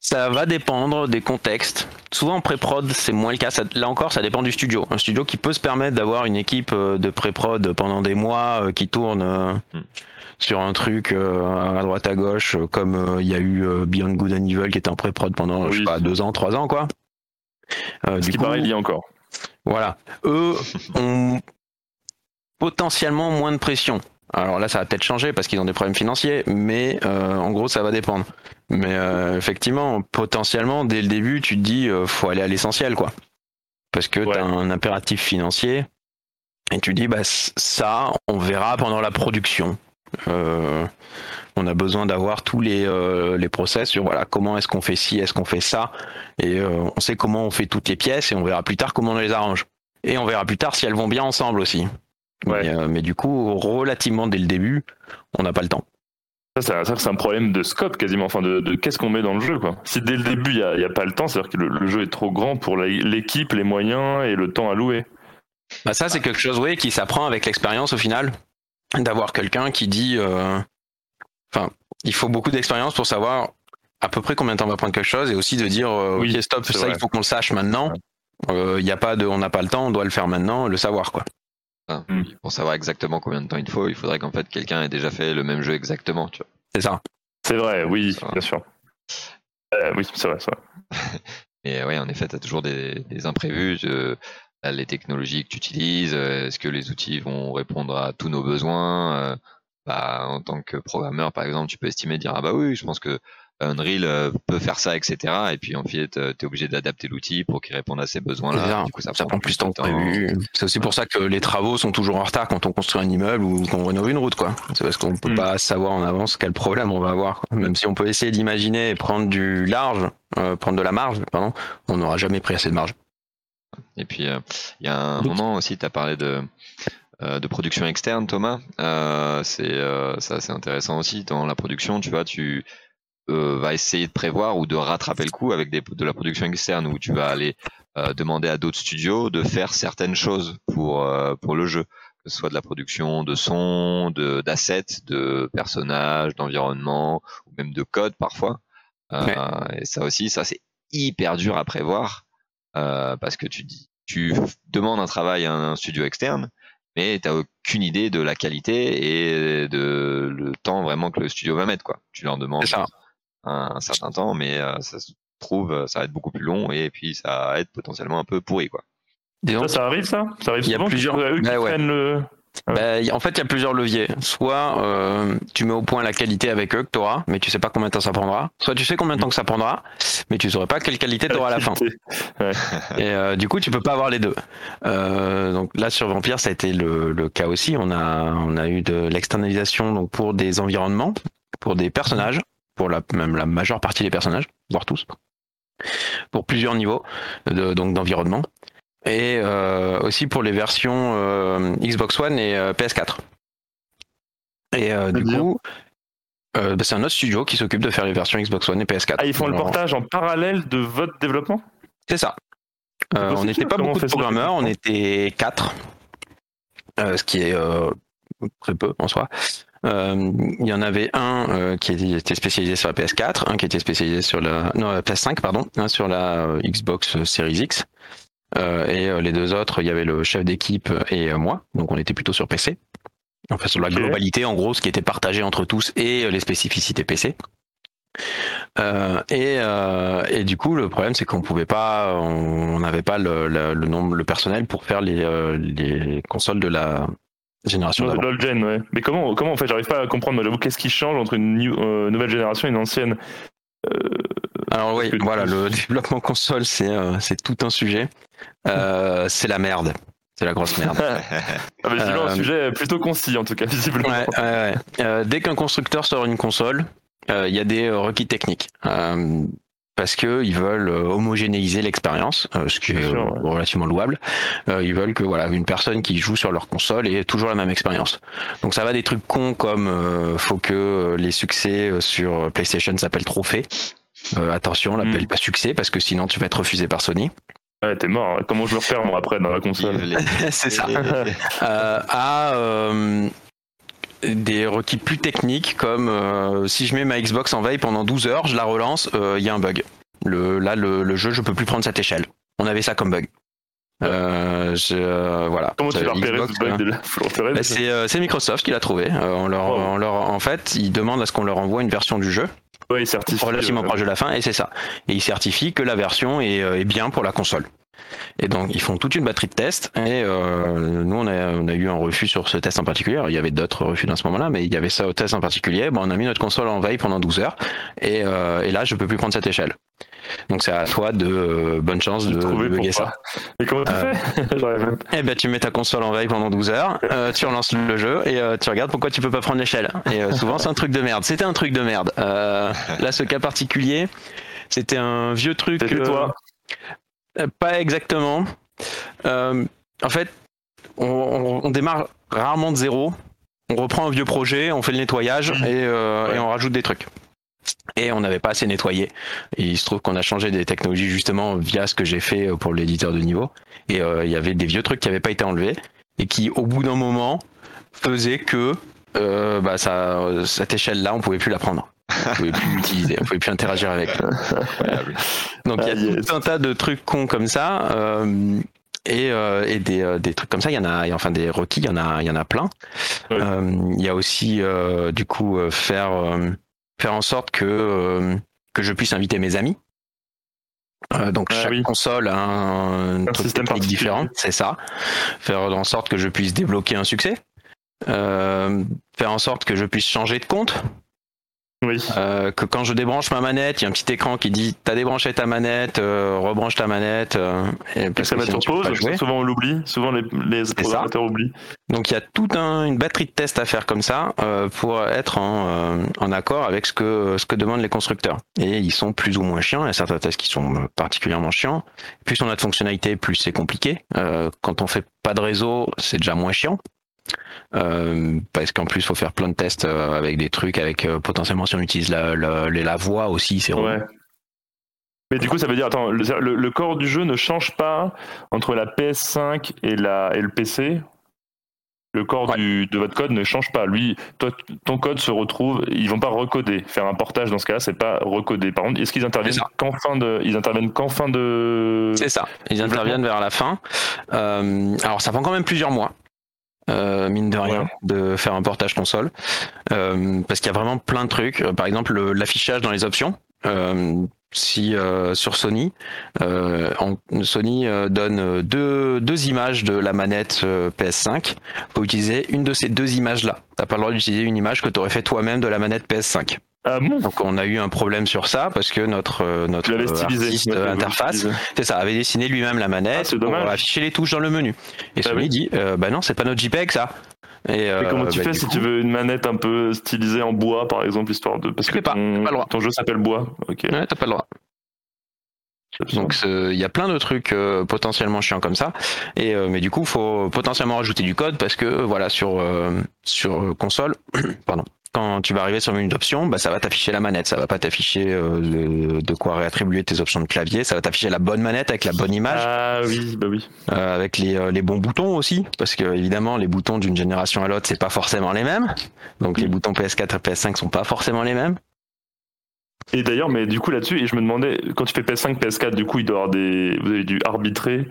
Ça va dépendre des contextes. Souvent en pré-prod, c'est moins le cas. Ça- là encore, ça dépend du studio. Un studio qui peut se permettre d'avoir une équipe euh, de pré-prod pendant des mois euh, qui tourne euh, Hmm. Sur un truc euh, à droite à gauche, euh, comme euh, il y a eu Beyond Good and Evil qui était en pré-prod pendant je sais Oui. pas deux ans, trois ans quoi. Ce du qui coup, paraît lié encore. voilà, eux (laughs) ont potentiellement moins de pression. Alors là, ça va peut-être changer parce qu'ils ont des problèmes financiers, mais euh, en gros, ça va dépendre. Mais euh, effectivement, potentiellement, dès le début, tu te dis, euh, faut aller à l'essentiel, quoi. Parce que Ouais. tu as un impératif financier et tu dis, bah ça, on verra pendant la production. Euh, on a besoin d'avoir tous les, euh, les process sur voilà comment est-ce qu'on fait ci, est-ce qu'on fait ça, et euh, on sait comment on fait toutes les pièces et on verra plus tard comment on les arrange. Et on verra plus tard si elles vont bien ensemble aussi. Ouais. Mais, euh, mais du coup, relativement dès le début, on n'a pas le temps. Ça, c'est un- ça, c'est un problème de scope quasiment, enfin de, de qu'est-ce qu'on met dans le jeu. Quoi. Si dès le début, il n'y a, il y a pas le temps, c'est-à-dire que le, le jeu est trop grand pour l'équipe, les moyens et le temps alloué. Bah ça, c'est quelque chose oui, qui s'apprend avec l'expérience au final. D'avoir quelqu'un qui dit. euh, Enfin, il faut beaucoup d'expérience pour savoir à peu près combien de temps va prendre quelque chose et aussi de dire euh, Oui, ok stop c'est ça vrai. il faut qu'on le sache maintenant Euh, il y a pas de on n'a pas le temps on doit le faire maintenant le savoir quoi Ah, Hmm. Pour savoir exactement combien de temps il faut, il faudrait qu'en fait quelqu'un ait déjà fait le même jeu exactement. Tu vois. c'est ça C'est vrai, oui, bien sûr. Euh, oui, c'est vrai, c'est vrai. (laughs) Et ouais, en effet, tu as toujours des, des imprévus. euh, les technologies que tu utilises, euh, est-ce que les outils vont répondre à tous nos besoins euh, bah, En tant que programmeur, par exemple, tu peux estimer, dire Ah bah oui, je pense que Unreal euh, peut faire ça, etc. Et puis en fait, tu es obligé d'adapter l'outil pour qu'il réponde à ces besoins-là. ça. Du coup, ça, ça prend plus de temps que prévu c'est aussi pour ça que les travaux sont toujours en retard quand on construit un immeuble ou qu'on rénove une route quoi c'est parce qu'on peut Hmm. pas savoir en avance quel problème on va avoir quoi. même si on peut essayer d'imaginer et prendre du large euh, prendre de la marge pardon on n'aura jamais pris assez de marge Et puis, il y a un moment aussi, tu as parlé de, de production externe, Thomas. c'est ça, c'est intéressant aussi. Dans la production, tu vois, tu vas essayer de prévoir ou de rattraper le coup avec des, de la production externe où tu vas aller demander à d'autres studios de faire certaines choses pour, pour le jeu que ce soit de la production de son, d'assets, de personnages, d'environnement ou même de code parfois. Euh, et ça aussi, ça c'est hyper dur à prévoir euh, parce que tu dis, tu demandes un travail à un studio externe, mais tu n'as aucune idée de la qualité et de le temps vraiment que le studio va mettre quoi. Tu leur demandes un, certain temps, mais euh, ça se trouve ça va être beaucoup plus long et puis ça va être potentiellement un peu pourri quoi ça, arrive ça? Ça arrive Il y a plusieurs. Bah, en fait, il y a plusieurs leviers. Soit euh, tu mets au point la qualité avec eux que tu auras, mais tu sais pas combien de temps ça prendra. Soit tu sais combien de temps que ça prendra, mais tu saurais pas quelle qualité tu auras à la fin. (laughs) (laughs) Et euh, du coup, tu peux pas avoir les deux. Euh, donc là, sur Vampire, ça a été le, le, cas aussi. On a, on a eu de l'externalisation donc pour des environnements, pour des personnages, pour la, même la majeure partie des personnages, voire tous, pour plusieurs niveaux de, donc d'environnement et euh, aussi pour les versions euh, Xbox One et euh, PS4. Et du coup, bah, c'est un autre studio qui s'occupe de faire les versions Xbox One et PS4. Ah, ils font le portage en parallèle de votre développement? C'est ça. on n'était pas beaucoup de programmeurs, on était 4, ce qui est très peu en soi. Il y en avait un qui était spécialisé sur la PS4, un qui était spécialisé sur la non, PS5 pardon, un sur la Xbox Series X et euh, les deux autres, il y avait le chef d'équipe et euh, moi, donc on était plutôt sur PC. Enfin, sur la globalité, en gros, ce qui était partagé entre tous et les spécificités PC. Euh, et, euh, et, du coup, le problème, c'est qu'on pouvait pas, on n'avait pas le, le, le, nombre, le personnel pour faire les, les consoles de la génération d'avant. ouais. Mais comment, comment en fait, j'arrive pas à comprendre. Qu'est-ce qui change entre une nouvelle génération et une ancienne? Alors oui, voilà, le développement console, c'est euh, c'est tout un sujet. Euh, c'est la merde. C'est la grosse merde. (laughs) ah, mais un euh, sujet plutôt concis, en tout cas, (laughs) visiblement. Ouais, ouais, ouais. dès qu'un constructeur sort une console, il y a des requis techniques. parce que ils veulent homogénéiser l'expérience, ce qui est relativement louable. ils veulent que voilà une personne qui joue sur leur console ait toujours la même expérience. Donc ça va des trucs cons comme faut que les succès sur PlayStation s'appellent trophées. Euh, attention, l'appelle hmm. pas succès parce que sinon tu vas être refusé par Sony. Ouais, t'es mort. Comment je le repère moi après dans la console (laughs) C'est ça. euh, à euh, des requis plus techniques comme euh, si je mets ma Xbox en veille pendant 12 heures, je la relance, il y a un bug. Le, là, le, jeu, je peux plus prendre cette échelle. On avait ça comme bug. Je, voilà. Comment tu l'as repéré ce bug hein. bah, C'est Microsoft qui l'a trouvé. on leur, on leur, en fait, ils demandent à ce qu'on leur envoie une version du jeu Ouais, il certifie. Relativement proche de la fin, et c'est ça. Et il certifie que la version est, euh, est, bien pour la console. Et donc ils font toute une batterie de tests. Et euh, nous on a, on a eu un refus sur ce test en particulier. il y avait d'autres refus dans ce moment-là, mais il y avait ça au test en particulier. Bon, on a mis notre console en veille pendant 12 heures. Et, euh, et là je peux plus prendre cette échelle. Donc c'est à toi de euh, bonne chance de, de bugger ça. Et comment tu euh, fais (laughs) Eh ben tu mets ta console en veille pendant 12 heures, euh, tu relances le jeu et tu regardes pourquoi tu peux pas prendre l'échelle. Et souvent c'est un truc de merde. C'était un truc de merde. là ce cas particulier, c'était un vieux truc. toi Pas exactement. en fait, on, on, démarre rarement de zéro. On reprend un vieux projet, on fait le nettoyage et, et on rajoute des trucs et on n'avait pas assez nettoyé. Et il se trouve qu'on a changé des technologies justement via ce que j'ai fait pour l'éditeur de niveau. Et euh, il y avait des vieux trucs qui n'avaient pas été enlevés et qui, au bout d'un moment, faisaient que euh, bah, ça, cette échelle-là, on pouvait plus la prendre. On pouvait plus l'utiliser, on pouvait plus interagir avec. Donc il y a ah, tout un tas de trucs cons comme ça. Euh, et, euh, et des, euh, des, trucs comme ça, il y en a, enfin des requis, il y en a, il y en a plein. Euh, il y a aussi du coup faire faire en sorte que euh, que je puisse inviter mes amis. Euh, donc ah chaque console a un, un truc technique différent, c'est ça. Faire en sorte que je puisse débloquer un succès. Euh, faire en sorte que je puisse changer de compte. Oui. Euh, que quand je débranche ma manette, il y a un petit écran qui dit t'as débranché ta manette, euh, rebranche ta manette. euh, et parce ça que sinon pause, jouer. souvent on l'oublie, souvent les, les programmateurs oublient. Donc il y a toute un- une batterie de tests à faire comme ça euh, pour être en, euh, en accord avec ce que ce que demandent les constructeurs. Et ils sont plus ou moins chiants. Il y a certains tests qui sont euh, particulièrement chiants. Plus on a de fonctionnalités, plus c'est compliqué. Euh, quand on fait pas de réseau, c'est déjà moins chiant. Euh, parce qu'en plus, il faut faire plein de tests euh, avec des trucs, avec euh, potentiellement si on utilise la, la, la voix aussi, c'est. Ouais. Mais du coup, ça veut dire, attends, le, le- le corps du jeu ne change pas entre la PS5 et, la, et le PC le corps Ouais. du, de votre code ne change pas. Lui, toi, ton code se retrouve, ils vont pas recoder. Faire un portage dans ce cas-là, c'est pas recoder. Par contre, est-ce qu'ils interviennent qu'en fin de, ils interviennent qu'en fin de. C'est ça. Ils interviennent vers la fin. Euh, alors, ça prend quand même plusieurs mois. Euh, mine de rien, Ouais. de faire un portage console, Euh, parce qu'il y a vraiment plein de trucs. Euh, Par exemple, le- l'affichage dans les options. Euh, si euh, sur Sony, euh, en- Sony euh, donne deux, deux images de la manette euh, PS5, faut utiliser une de ces deux images-là. T'as pas le droit d'utiliser une image que tu aurais fait toi-même de la manette PS5. Ah bon Donc on a eu un problème sur ça parce que notre euh, notre euh, artiste interface c'est ça, avait dessiné lui-même la Ah, manette c'est pour afficher les touches dans le menu. Et Ah Sony oui. dit, euh, bah non, c'est pas notre JPEG ça. Et, Mais comment euh, tu bah, fais si coup, tu veux une manette un peu stylisée en bois, par exemple, histoire de. Parce Tu que peux pas, ton, t'as pas le droit. ton jeu s'appelle bois. Ok. Ouais, t'as pas le droit. Donc il y a plein de trucs euh, potentiellement chiants comme ça. Et euh, mais du coup, faut potentiellement rajouter du code parce que euh, voilà sur euh, sur euh, console, (clears throat) pardon. Quand tu vas arriver sur le menu d'options, bah, ça va t'afficher la manette, ça va pas t'afficher euh, le- de quoi réattribuer tes options de clavier, ça va t'afficher la bonne manette avec la bonne image. Ah oui, bah oui. Euh, avec les, euh, les bons boutons aussi, parce que évidemment les boutons d'une génération à l'autre c'est pas forcément les mêmes. Donc les boutons PS4 et PS5 sont pas forcément les mêmes. Et d'ailleurs, mais du coup là-dessus, et je me demandais, quand tu fais PS5, PS4, du coup, il doit y avoir des. Vous avez dû arbitrer.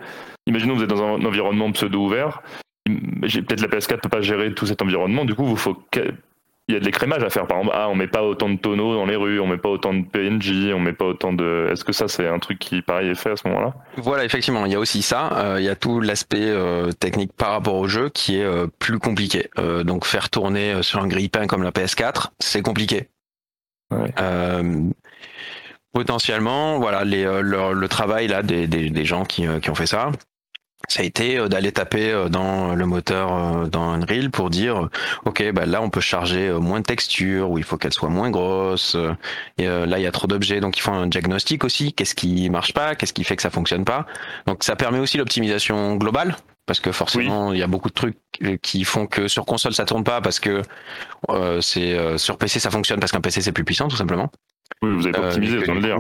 Imaginons que vous êtes dans un environnement pseudo-ouvert. J'ai- Peut-être la PS4 peut pas gérer tout cet environnement. Du coup, vous faut. Il y a de l'écrémage à faire. Par exemple, ah, on met pas autant de tonneaux dans les rues, on met pas autant de PNJ, on met pas autant de. Est-ce que ça, c'est un truc qui, pareil, est fait à ce moment-là? Voilà, effectivement, il y a aussi ça. Euh, il y a tout l'aspect euh, technique par rapport au jeu qui est euh, plus compliqué. Donc faire tourner sur un grille-pain comme la PS4, c'est compliqué. Ouais. Potentiellement, voilà, les, le, le travail là des, des, des gens qui, qui ont fait ça, ça a été euh, d'aller taper euh, dans le moteur euh, dans Unreal pour dire euh, ok bah là on peut charger euh, moins de textures ou il faut qu'elle soit moins grosse euh, et euh, là il y a trop d'objets donc ils font un diagnostic aussi. Qu'est-ce qui marche pas? Qu'est-ce qui fait que ça fonctionne pas? Donc ça permet aussi l'optimisation globale parce que forcément il y a beaucoup de trucs euh, qui font que sur console ça tourne pas parce que euh, c'est euh, sur PC ça fonctionne parce qu'un PC c'est plus puissant tout simplement. Oui, vous avez pas Euh, optimisé, autant le du dire.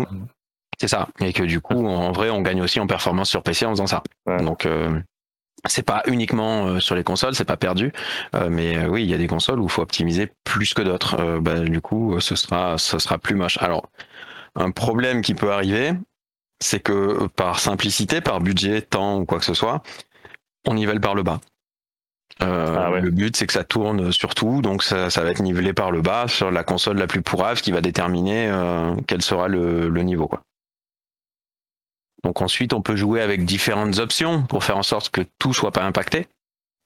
C'est ça. Et que du coup, en vrai, on gagne aussi en performance sur PC en faisant ça. Ouais. Donc, euh, c'est pas uniquement euh, sur les consoles, c'est pas perdu. Euh, mais euh, oui, il y a des consoles où il faut optimiser plus que d'autres. Euh, bah, du coup, euh, ce sera, ce sera plus moche. Alors, un problème qui peut arriver, c'est que par simplicité, par budget, temps ou quoi que ce soit, on nivelle par le bas. Euh, Ah ouais. Le but, c'est que ça tourne sur tout, donc ça, ça va être nivelé par le bas sur la console la plus pourrave qui va déterminer euh, quel sera le, le niveau. Quoi. Donc ensuite, on peut jouer avec différentes options pour faire en sorte que tout soit pas impacté.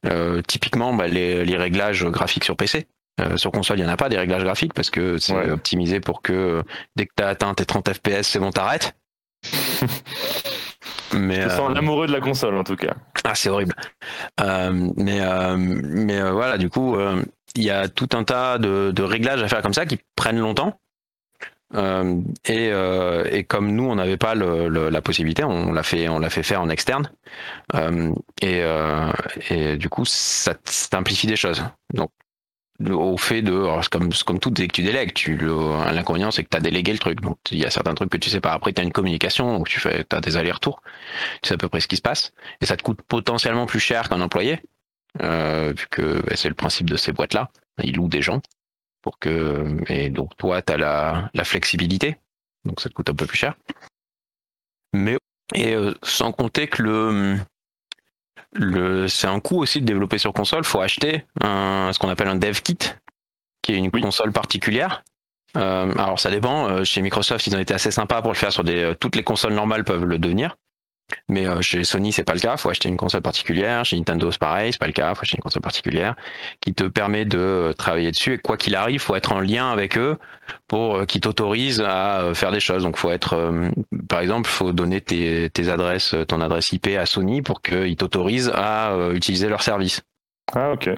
Euh, typiquement, bah, les, les réglages graphiques sur PC. Euh, sur console, il n'y en a pas des réglages graphiques parce que c'est Ouais. optimisé pour que euh, dès que tu as atteint tes 30 FPS, c'est bon, t'arrêtes. (laughs) Mais Je sens euh, l'amoureux de la console, en tout cas. ah, c'est horrible. Euh, mais euh, mais voilà, du coup, il y a tout un tas de, de réglages à faire comme ça qui prennent longtemps. Euh, et, euh, et comme nous, on n'avait pas le, le- la possibilité, on l'a fait, on l'a fait faire en externe. Euh, et, et du coup, ça simplifie des choses. Donc, au fait de, comme, comme tout, dès que tu délègues, tu, l'inconvénient, c'est que tu as délégué le truc. Donc, il y a certains trucs que tu sais pas. Après, tu as une communication où tu fais, as des allers-retours. Tu sais à peu près ce qui se passe. Et ça te coûte potentiellement plus cher qu'un employé, euh, vu que bah, c'est le principe de ces boîtes-là. Ils louent des gens pour que, et donc toi, tu as la, la flexibilité, donc ça te coûte un peu plus cher. Mais et euh, sans compter que le, le c'est un coût aussi de développer sur console. Faut acheter un, ce qu'on appelle un dev kit, qui est une Oui. console particulière. Euh, alors ça dépend. euh, Chez Microsoft, ils ont été assez sympas pour le faire sur des. euh, toutes les consoles normales peuvent le devenir. Mais euh, chez Sony, c'est pas le cas. Faut acheter une console particulière. Chez Nintendo, c'est pareil, c'est pas le cas. Faut acheter une console particulière qui te permet de euh, travailler dessus. Et quoi qu'il arrive, faut être en lien avec eux pour euh, qu'ils t'autorisent à faire des choses. Donc, faut être, par exemple, faut donner tes, tes adresses, ton adresse IP à Sony pour qu'ils t'autorisent à utiliser leur service. Ah, ok.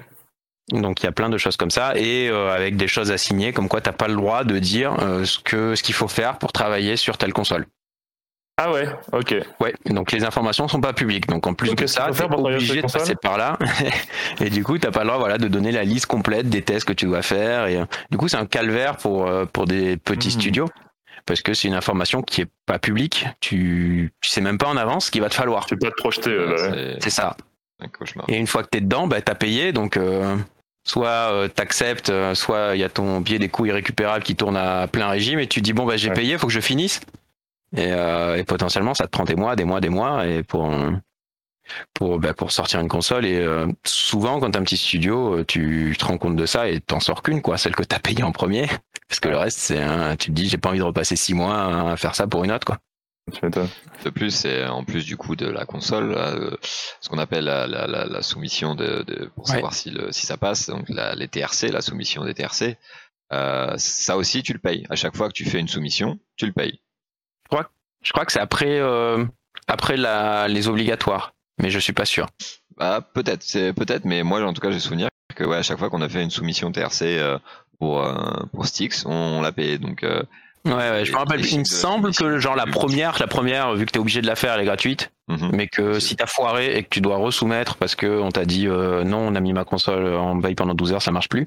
Donc il y a plein de choses comme ça et avec des choses à signer comme quoi t'as pas le droit de dire ce que ce qu'il faut faire pour travailler sur telle console. Ah ouais, ok. Ouais, donc les informations sont pas publiques. Donc en plus de ça, t'es obligé de passer par là. et du coup, t'as pas le droit, voilà, de donner la liste complète des tests que tu dois faire. Et euh, du coup, c'est un calvaire pour euh, pour des petits hmm. studios parce que c'est une information qui est pas publique. Tu, tu sais même pas en avance ce qu'il va te falloir. Tu peux pas te projeter. Euh, c'est ça. Et une fois que t'es dedans, bah t'as payé, donc. soit t'acceptes, soit il y a ton pied des coûts irrécupérables qui tourne à plein régime et tu dis bon bah j'ai payé, faut que je finisse. Euh, et, potentiellement, ça te prend des mois, des mois, des mois, et pour pour bah, pour sortir une console. Et euh, souvent, quand t'as un petit studio, euh, tu te rends compte de ça et t'en sors qu'une, quoi, celle que t'as payée en premier, (laughs) parce que le reste, c'est tu te dis, j'ai pas envie de repasser six mois à faire ça pour une autre, quoi. De plus, c'est en plus du coup de la console, ce qu'on appelle la, la, la, soumission de, de pour savoir si, le, si ça passe, donc les TRC, la soumission des TRC. ça aussi, tu le payes. À chaque fois que tu fais une soumission, tu le payes. Je crois, je crois que c'est après, euh, après la, les obligatoires, mais je suis pas sûr. Bah, peut-être, c'est peut-être, mais moi en tout cas j'ai souvenir que ouais, à chaque fois qu'on a fait une soumission TRC euh, pour euh, pour Styx, on, l'a payé. Donc ouais, ouais, je me rappelle. Il me semble que genre la première, la première, vu que t'es obligé de la faire, elle est gratuite. Mhm. Mais que si t'as foiré et que tu dois resoumettre parce que on t'a dit non, on a mis ma console en veille pendant 12 heures, ça marche plus.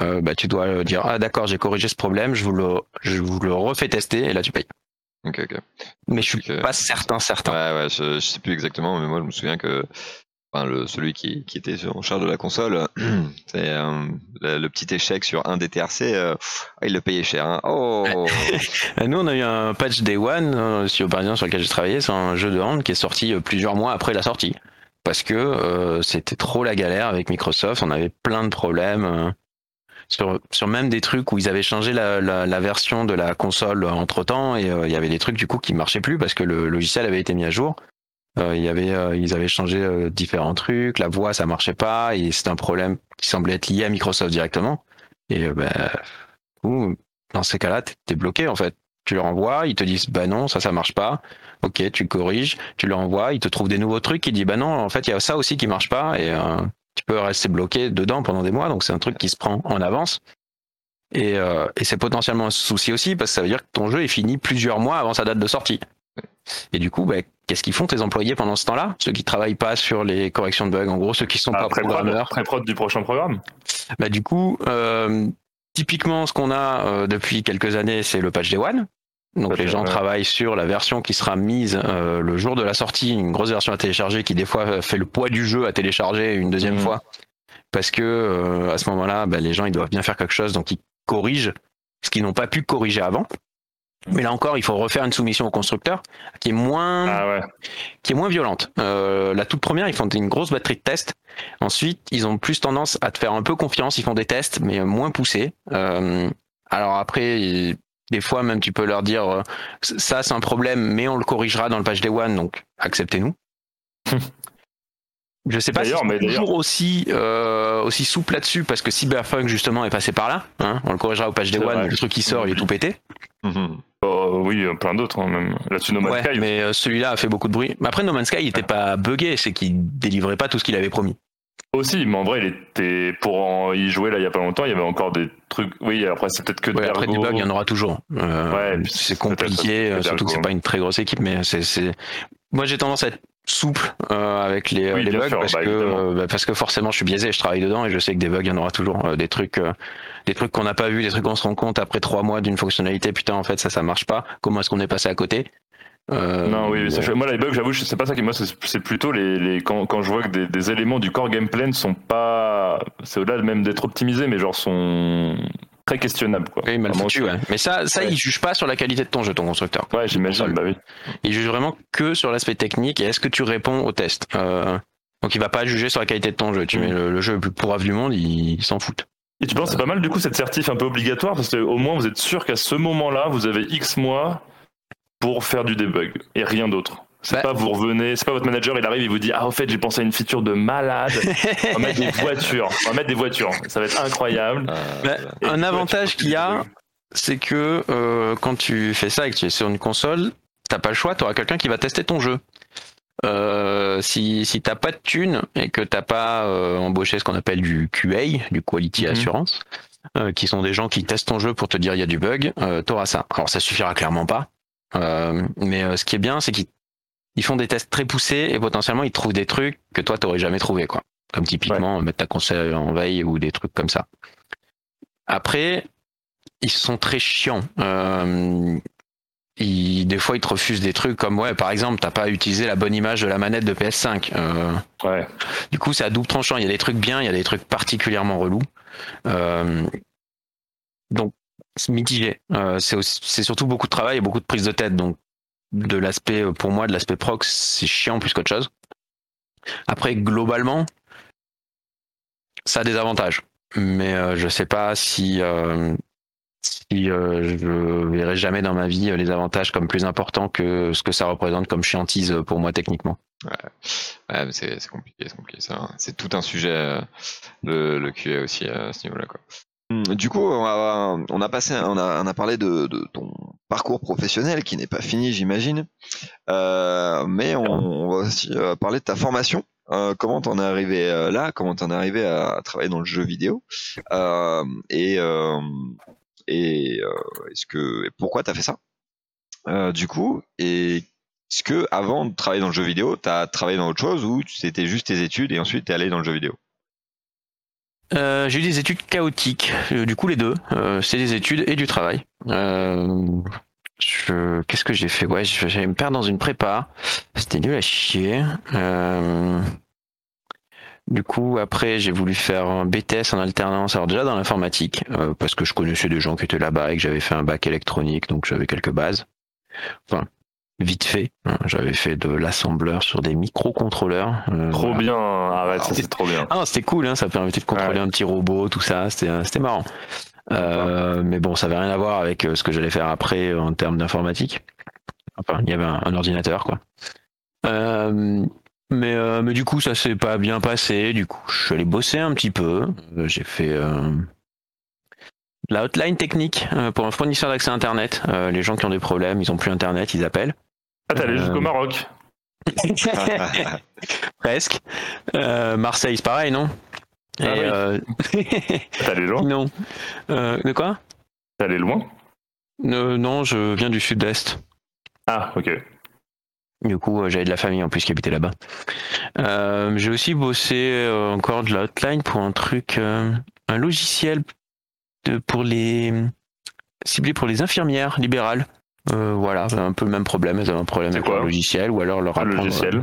Mhm. bah tu dois dire ah d'accord, j'ai corrigé ce problème, je vous le je vous le refais tester et là tu payes. Ok, ok. Mais je suis pas certain, certain. Ouais, ouais, je, je, sais plus exactement, mais moi je me souviens que enfin, le, celui qui, qui était en charge de la console, (clears throat) c'est euh, le, petit échec sur un des TRC, euh, il le payait cher. Hein. Oh (laughs) Nous, on a eu un patch Day One euh, sur sur lequel j'ai travaillé, c'est un jeu de hand qui est sorti euh, plusieurs mois après la sortie. Parce que c'était trop la galère avec Microsoft, on avait plein de problèmes sur, sur même des trucs où ils avaient changé la, la, la version de la console entre temps et euh, il y avait des trucs du coup qui marchaient plus parce que le logiciel avait été mis à jour. Euh, il y avait, euh, ils avaient changé différents trucs, la voix ça marchait pas et c'est un problème qui semblait être lié à Microsoft directement. Et ben, dans ces cas-là, t'es bloqué en fait. Tu leur envoies, ils te disent bah non, ça ça marche pas. Ok, tu corriges, tu leur envoies, ils te trouvent des nouveaux trucs, ils disent bah non, en fait il y a ça aussi qui marche pas et tu peux rester bloqué dedans pendant des mois, donc c'est un truc qui se prend en avance. Et, euh, et c'est potentiellement un souci aussi parce que ça veut dire que ton jeu est fini plusieurs mois avant sa date de sortie. Et du coup, bah, qu'est-ce qu'ils font tes employés pendant ce temps-là? Ceux qui travaillent pas sur les corrections de bugs, en gros, ceux qui sont pas programmeurs? Très prod du prochain programme. Bah du coup, euh, typiquement, ce qu'on a euh, depuis quelques années, c'est le patch Day One. Donc les gens travaillent sur la version qui sera mise euh, le jour de la sortie, une grosse version à télécharger qui des fois fait le poids du jeu à télécharger une deuxième mmh. fois, parce que euh, à ce moment-là, bah, les gens ils doivent bien faire quelque chose, donc ils corrigent ce qu'ils n'ont pas pu corriger avant. Mais là encore, il faut refaire une soumission au constructeur qui est moins, ah qui est moins violente. Euh, la toute première, ils font une grosse batterie de tests. Ensuite, ils ont plus tendance à te faire un peu confiance. Ils font des tests, mais moins poussés. alors après, des fois, même, tu peux leur dire euh, ça, c'est un problème, mais on le corrigera dans le page Day One, donc acceptez-nous. (laughs) Je sais pas si c'est toujours aussi euh, aussi souple là-dessus parce que Cyberpunk justement est passé par là. Hein on le corrigera au page Day One, le truc qui sort, il est tout pété. Oh, oui, plein d'autres hein, même. Là-dessus, No Man's Sky. Mais euh, celui-là a fait beaucoup de bruit. Après, No Man's Sky, il était pas buggé, c'est qu'il délivrait pas tout ce qu'il avait promis. Aussi, mais en vrai, il était pour en y jouer là il y a pas longtemps, il y avait encore des trucs. Oui, après c'est peut-être que ouais, après des bugs, il y en aura toujours. Euh, ouais, c'est compliqué, euh, surtout que c'est pas une très grosse équipe, mais c'est. Moi, j'ai tendance à être souple euh, avec les, les bugs parce bah, que bah, parce que forcément je suis biaisé, je travaille dedans et je sais que des bugs, il y en aura toujours. des trucs, des trucs qu'on n'a pas vu, des trucs qu'on se rend compte après trois mois d'une fonctionnalité. Putain, en fait, ça, ça marche pas. Comment est-ce qu'on est passé à côté? Euh, non, oui, moi les bugs, j'avoue, c'est pas ça qui moi, c'est plutôt les, les quand, quand, je vois que des, des, éléments du core gameplay ne sont pas, c'est au-delà même d'être optimisés, mais genre sont très questionnables quoi. Oui, mal foutu, ouais. Mais ça, ça, il juge pas sur la qualité de ton jeu, ton constructeur. Ouais, j'imagine, bah oui. Il juge vraiment que sur l'aspect technique et est-ce que tu réponds au test. Euh, donc il va pas juger sur la qualité de ton jeu. Tu mm. mets le, jeu le plus pourrave du monde, il, s'en fout. Et tu penses c'est pas mal du coup cette certif un peu obligatoire parce que au moins vous êtes sûr qu'à ce moment-là vous avez X mois pour faire du debug et rien d'autre. C'est Bah- pas vous revenez, c'est pas votre manager, il arrive, il vous dit Ah, en fait, j'ai pensé à une feature de malade. (laughs) On va mettre des voitures. On va mettre des voitures. Ça va être incroyable. Euh, Bah. Et un avantage tu- qu'il y a, c'est que euh, quand tu fais ça et que tu es sur une console, t'as pas le choix, tu auras quelqu'un qui va tester ton jeu. Euh, si si t'as pas de thunes et que t'as pas euh, embauché ce qu'on appelle du QA, du Quality Mhm. Assurance, euh, qui sont des gens qui testent ton jeu pour te dire il y a du bug, euh, t'auras ça. Alors ça suffira clairement pas, Euh, mais euh, ce qui est bien, c'est qu'ils ils font des tests très poussés et potentiellement ils trouvent des trucs que toi t'aurais jamais trouvé quoi. Comme typiquement mettre ta console en veille ou des trucs comme ça. Après, ils sont très chiants. Euh, ils- des fois, ils te refusent des trucs comme ouais, par exemple, t'as pas utilisé la bonne image de la manette de PS5. Euh, Ouais. du coup, c'est à double tranchant. Il y a des trucs bien, il y a des trucs particulièrement relous. Euh, donc, mitigé. Euh, c'est surtout beaucoup de travail et beaucoup de prise de tête. Donc, de l'aspect, euh, pour moi, de l'aspect proc, c'est chiant plus qu'autre chose. Après, globalement, ça a des avantages. Mais euh, je sais pas si, euh, euh, je verrai jamais dans ma vie les avantages comme plus importants que ce que ça représente comme chiantise pour moi techniquement. Ouais, c'est compliqué, c'est compliqué ça. C'est tout un sujet, le, le QA aussi à ce niveau-là. Quoi. Hum, Du coup, on a, parlé de, ton parcours professionnel qui n'est pas fini, j'imagine. Euh, mais on, on va aussi euh, parler de ta formation. Euh, comment t'en es arrivé là? Comment t'en es arrivé à, travailler dans le jeu vidéo? Et, est-ce que et pourquoi t'as fait ça? Du coup, et est-ce que avant de travailler dans le jeu vidéo, t'as travaillé dans autre chose ou c'était juste tes études et ensuite t'es allé dans le jeu vidéo? Euh, j'ai eu des études chaotiques, Euh, du coup les deux. Euh, c'est des études et du travail. Euh, je... Qu'est-ce que j'ai fait? Ouais, j'allais me perdre dans une prépa. C'était nul à chier. Euh, Du coup, après, j'ai voulu faire un BTS en alternance, alors déjà dans l'informatique, euh, parce que je connaissais des gens qui étaient là-bas et que j'avais fait un bac électronique, donc j'avais quelques bases. Enfin, vite fait. hein, J'avais fait de l'assembleur sur des microcontrôleurs. euh, Trop voilà. bien. Arrête, ça, c'est trop bien. Ah, c'était cool, hein, ça permettait de contrôler Ouais. un petit robot, tout ça, c'était euh, marrant. Euh, mais bon, ça avait rien à voir avec ce que j'allais faire après en termes d'informatique. Enfin, il y avait un, un ordinateur, quoi. Euh, mais, euh, mais du coup, ça s'est pas bien passé. Du coup, je suis allé bosser un petit peu. J'ai fait euh, de la hotline technique pour un fournisseur d'accès Internet. Les gens qui ont des problèmes, ils ont plus Internet, ils appellent. Ah, t'es allé Euh, jusqu'au Maroc. (laughs) Presque. Euh, Marseille, c'est pareil, non? Ah oui. euh, T'es allé loin? Non. Euh, de quoi? T'es allé loin? Euh, Non, je viens du sud-est. Ah, ok. Du coup, euh, j'avais de la famille en plus qui habitait là-bas. Euh, J'ai aussi bossé euh, encore de la hotline pour un truc, euh, un logiciel de, pour les ciblé pour les infirmières libérales. Euh, voilà, un peu le même problème. Elles avaient un problème C'est avec leur logiciel ou alors leur apprendre- logiciel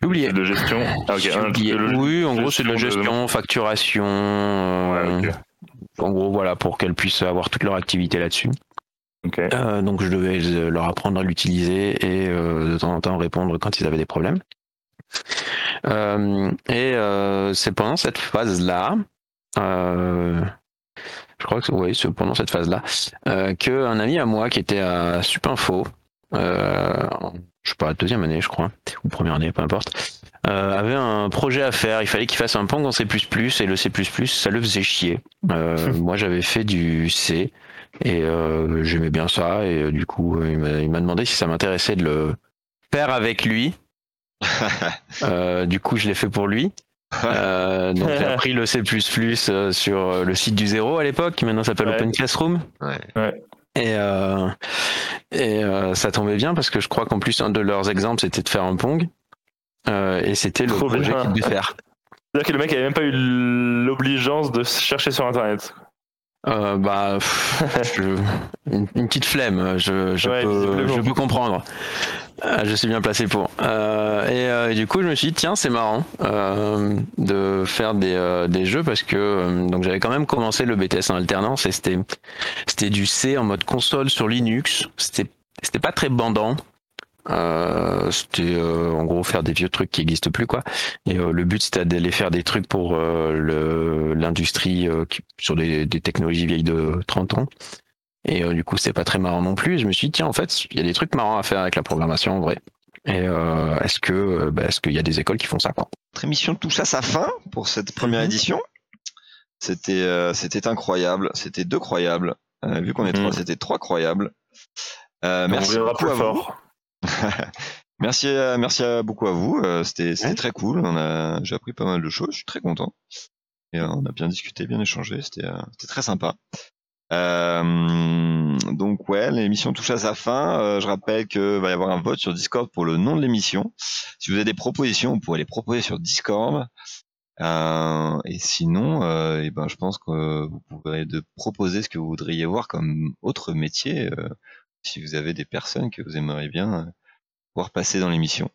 J'ai oublié. de gestion. Ah, oublié. de log- Oui, en gros, c'est de la gestion de- facturation. euh, Ouais. En gros, voilà, pour qu'elles puissent avoir toute leur activité là-dessus. Ok. Euh, donc je devais euh, leur apprendre à l'utiliser et euh, de temps en temps répondre quand ils avaient des problèmes. Euh, et euh, c'est pendant cette phase-là, euh, je crois que oui, c'est pendant cette phase-là, euh, que un ami à moi qui était à Supinfo, euh, je sais pas, deuxième année je crois, ou première année, peu importe, euh, avait un projet à faire. Il fallait qu'il fasse un Pong en C++ et le C++ ça le faisait chier. Euh, (laughs) moi j'avais fait du C. Et euh, j'aimais bien ça. Et euh, du coup, euh, il m'a- il m'a demandé si ça m'intéressait de le faire avec lui. (laughs) Euh, du coup, je l'ai fait pour lui. Euh, donc, j'ai appris le C++ euh, sur euh, le site du zéro à l'époque, qui maintenant s'appelle Ouais. Open Classroom. Ouais. Et, euh, et euh, ça tombait bien parce que je crois qu'en plus, un de leurs exemples, c'était de faire un Pong. Euh, et c'était le Trop projet bien. qu'il devait faire. C'est-à-dire que le mec avait même pas eu l'obligeance de chercher sur internet. Euh, bah, pff, (laughs) je- une, une petite flemme, je, je, Ouais, peux, je peux comprendre. Euh, je suis bien placé pour. Euh, et, euh, du coup, je me suis dit, tiens, c'est marrant euh, de faire des, euh, des jeux parce que euh, donc j'avais quand même commencé le BTS en alternance et c'était c'était du C en mode console sur Linux. C'était c'était pas très bandant. C'était en gros faire des vieux trucs qui existent plus quoi. Et le but c'était d'aller faire des trucs pour l'industrie sur des, des technologies vieilles de 30 ans. Et du coup, c'est pas très marrant non plus. je me suis dit, tiens, en fait, il y a des trucs marrants à faire avec la programmation en vrai. Et est-ce que, bah, est-ce qu'il y a des écoles qui font ça quoi? Notre émission touche à sa fin pour cette première mhm. édition. C'était, c'était incroyable. C'était deux croyables. vu qu'on est trois, mhm. c'était trois croyables. merci beaucoup à vous. merci, merci beaucoup à vous. C'était, c'était très cool. On a, j'ai appris pas mal de choses. Je suis très content. Et on a bien discuté, bien échangé. C'était, c'était très sympa. Euh, donc ouais, l'émission touche à sa fin. Euh, je rappelle que va y avoir un vote sur Discord pour le nom de l'émission. Si vous avez des propositions, vous pouvez les proposer sur Discord. Euh, et sinon, euh, et ben, je pense que vous pourrez de proposer ce que vous voudriez voir comme autre métier. Euh, si vous avez des personnes que vous aimeriez bien voir passer dans l'émission,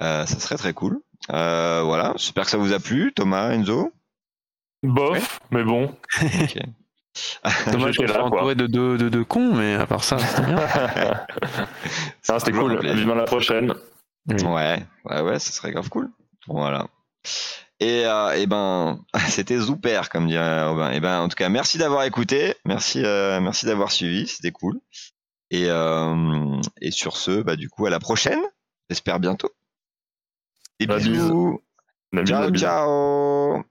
ça serait très cool. voilà, j'espère que ça vous a plu, Thomas, Enzo. Bof, mais bon. (laughs) Dommage je suis entouré de deux de, de, cons, mais à part ça, (laughs) c'était bien. c'était cool. Vivement la prochaine. Ouais, ouais, ouais, ça serait grave cool. Voilà. Et, euh, et ben, (laughs) c'était super, comme dirait Robin. Et ben, en tout cas, merci d'avoir écouté, merci, euh, merci d'avoir suivi, c'était cool. Et, euh, et sur ce, bah, du coup, à la prochaine. J'espère bientôt. Et bisous. Ciao, ciao.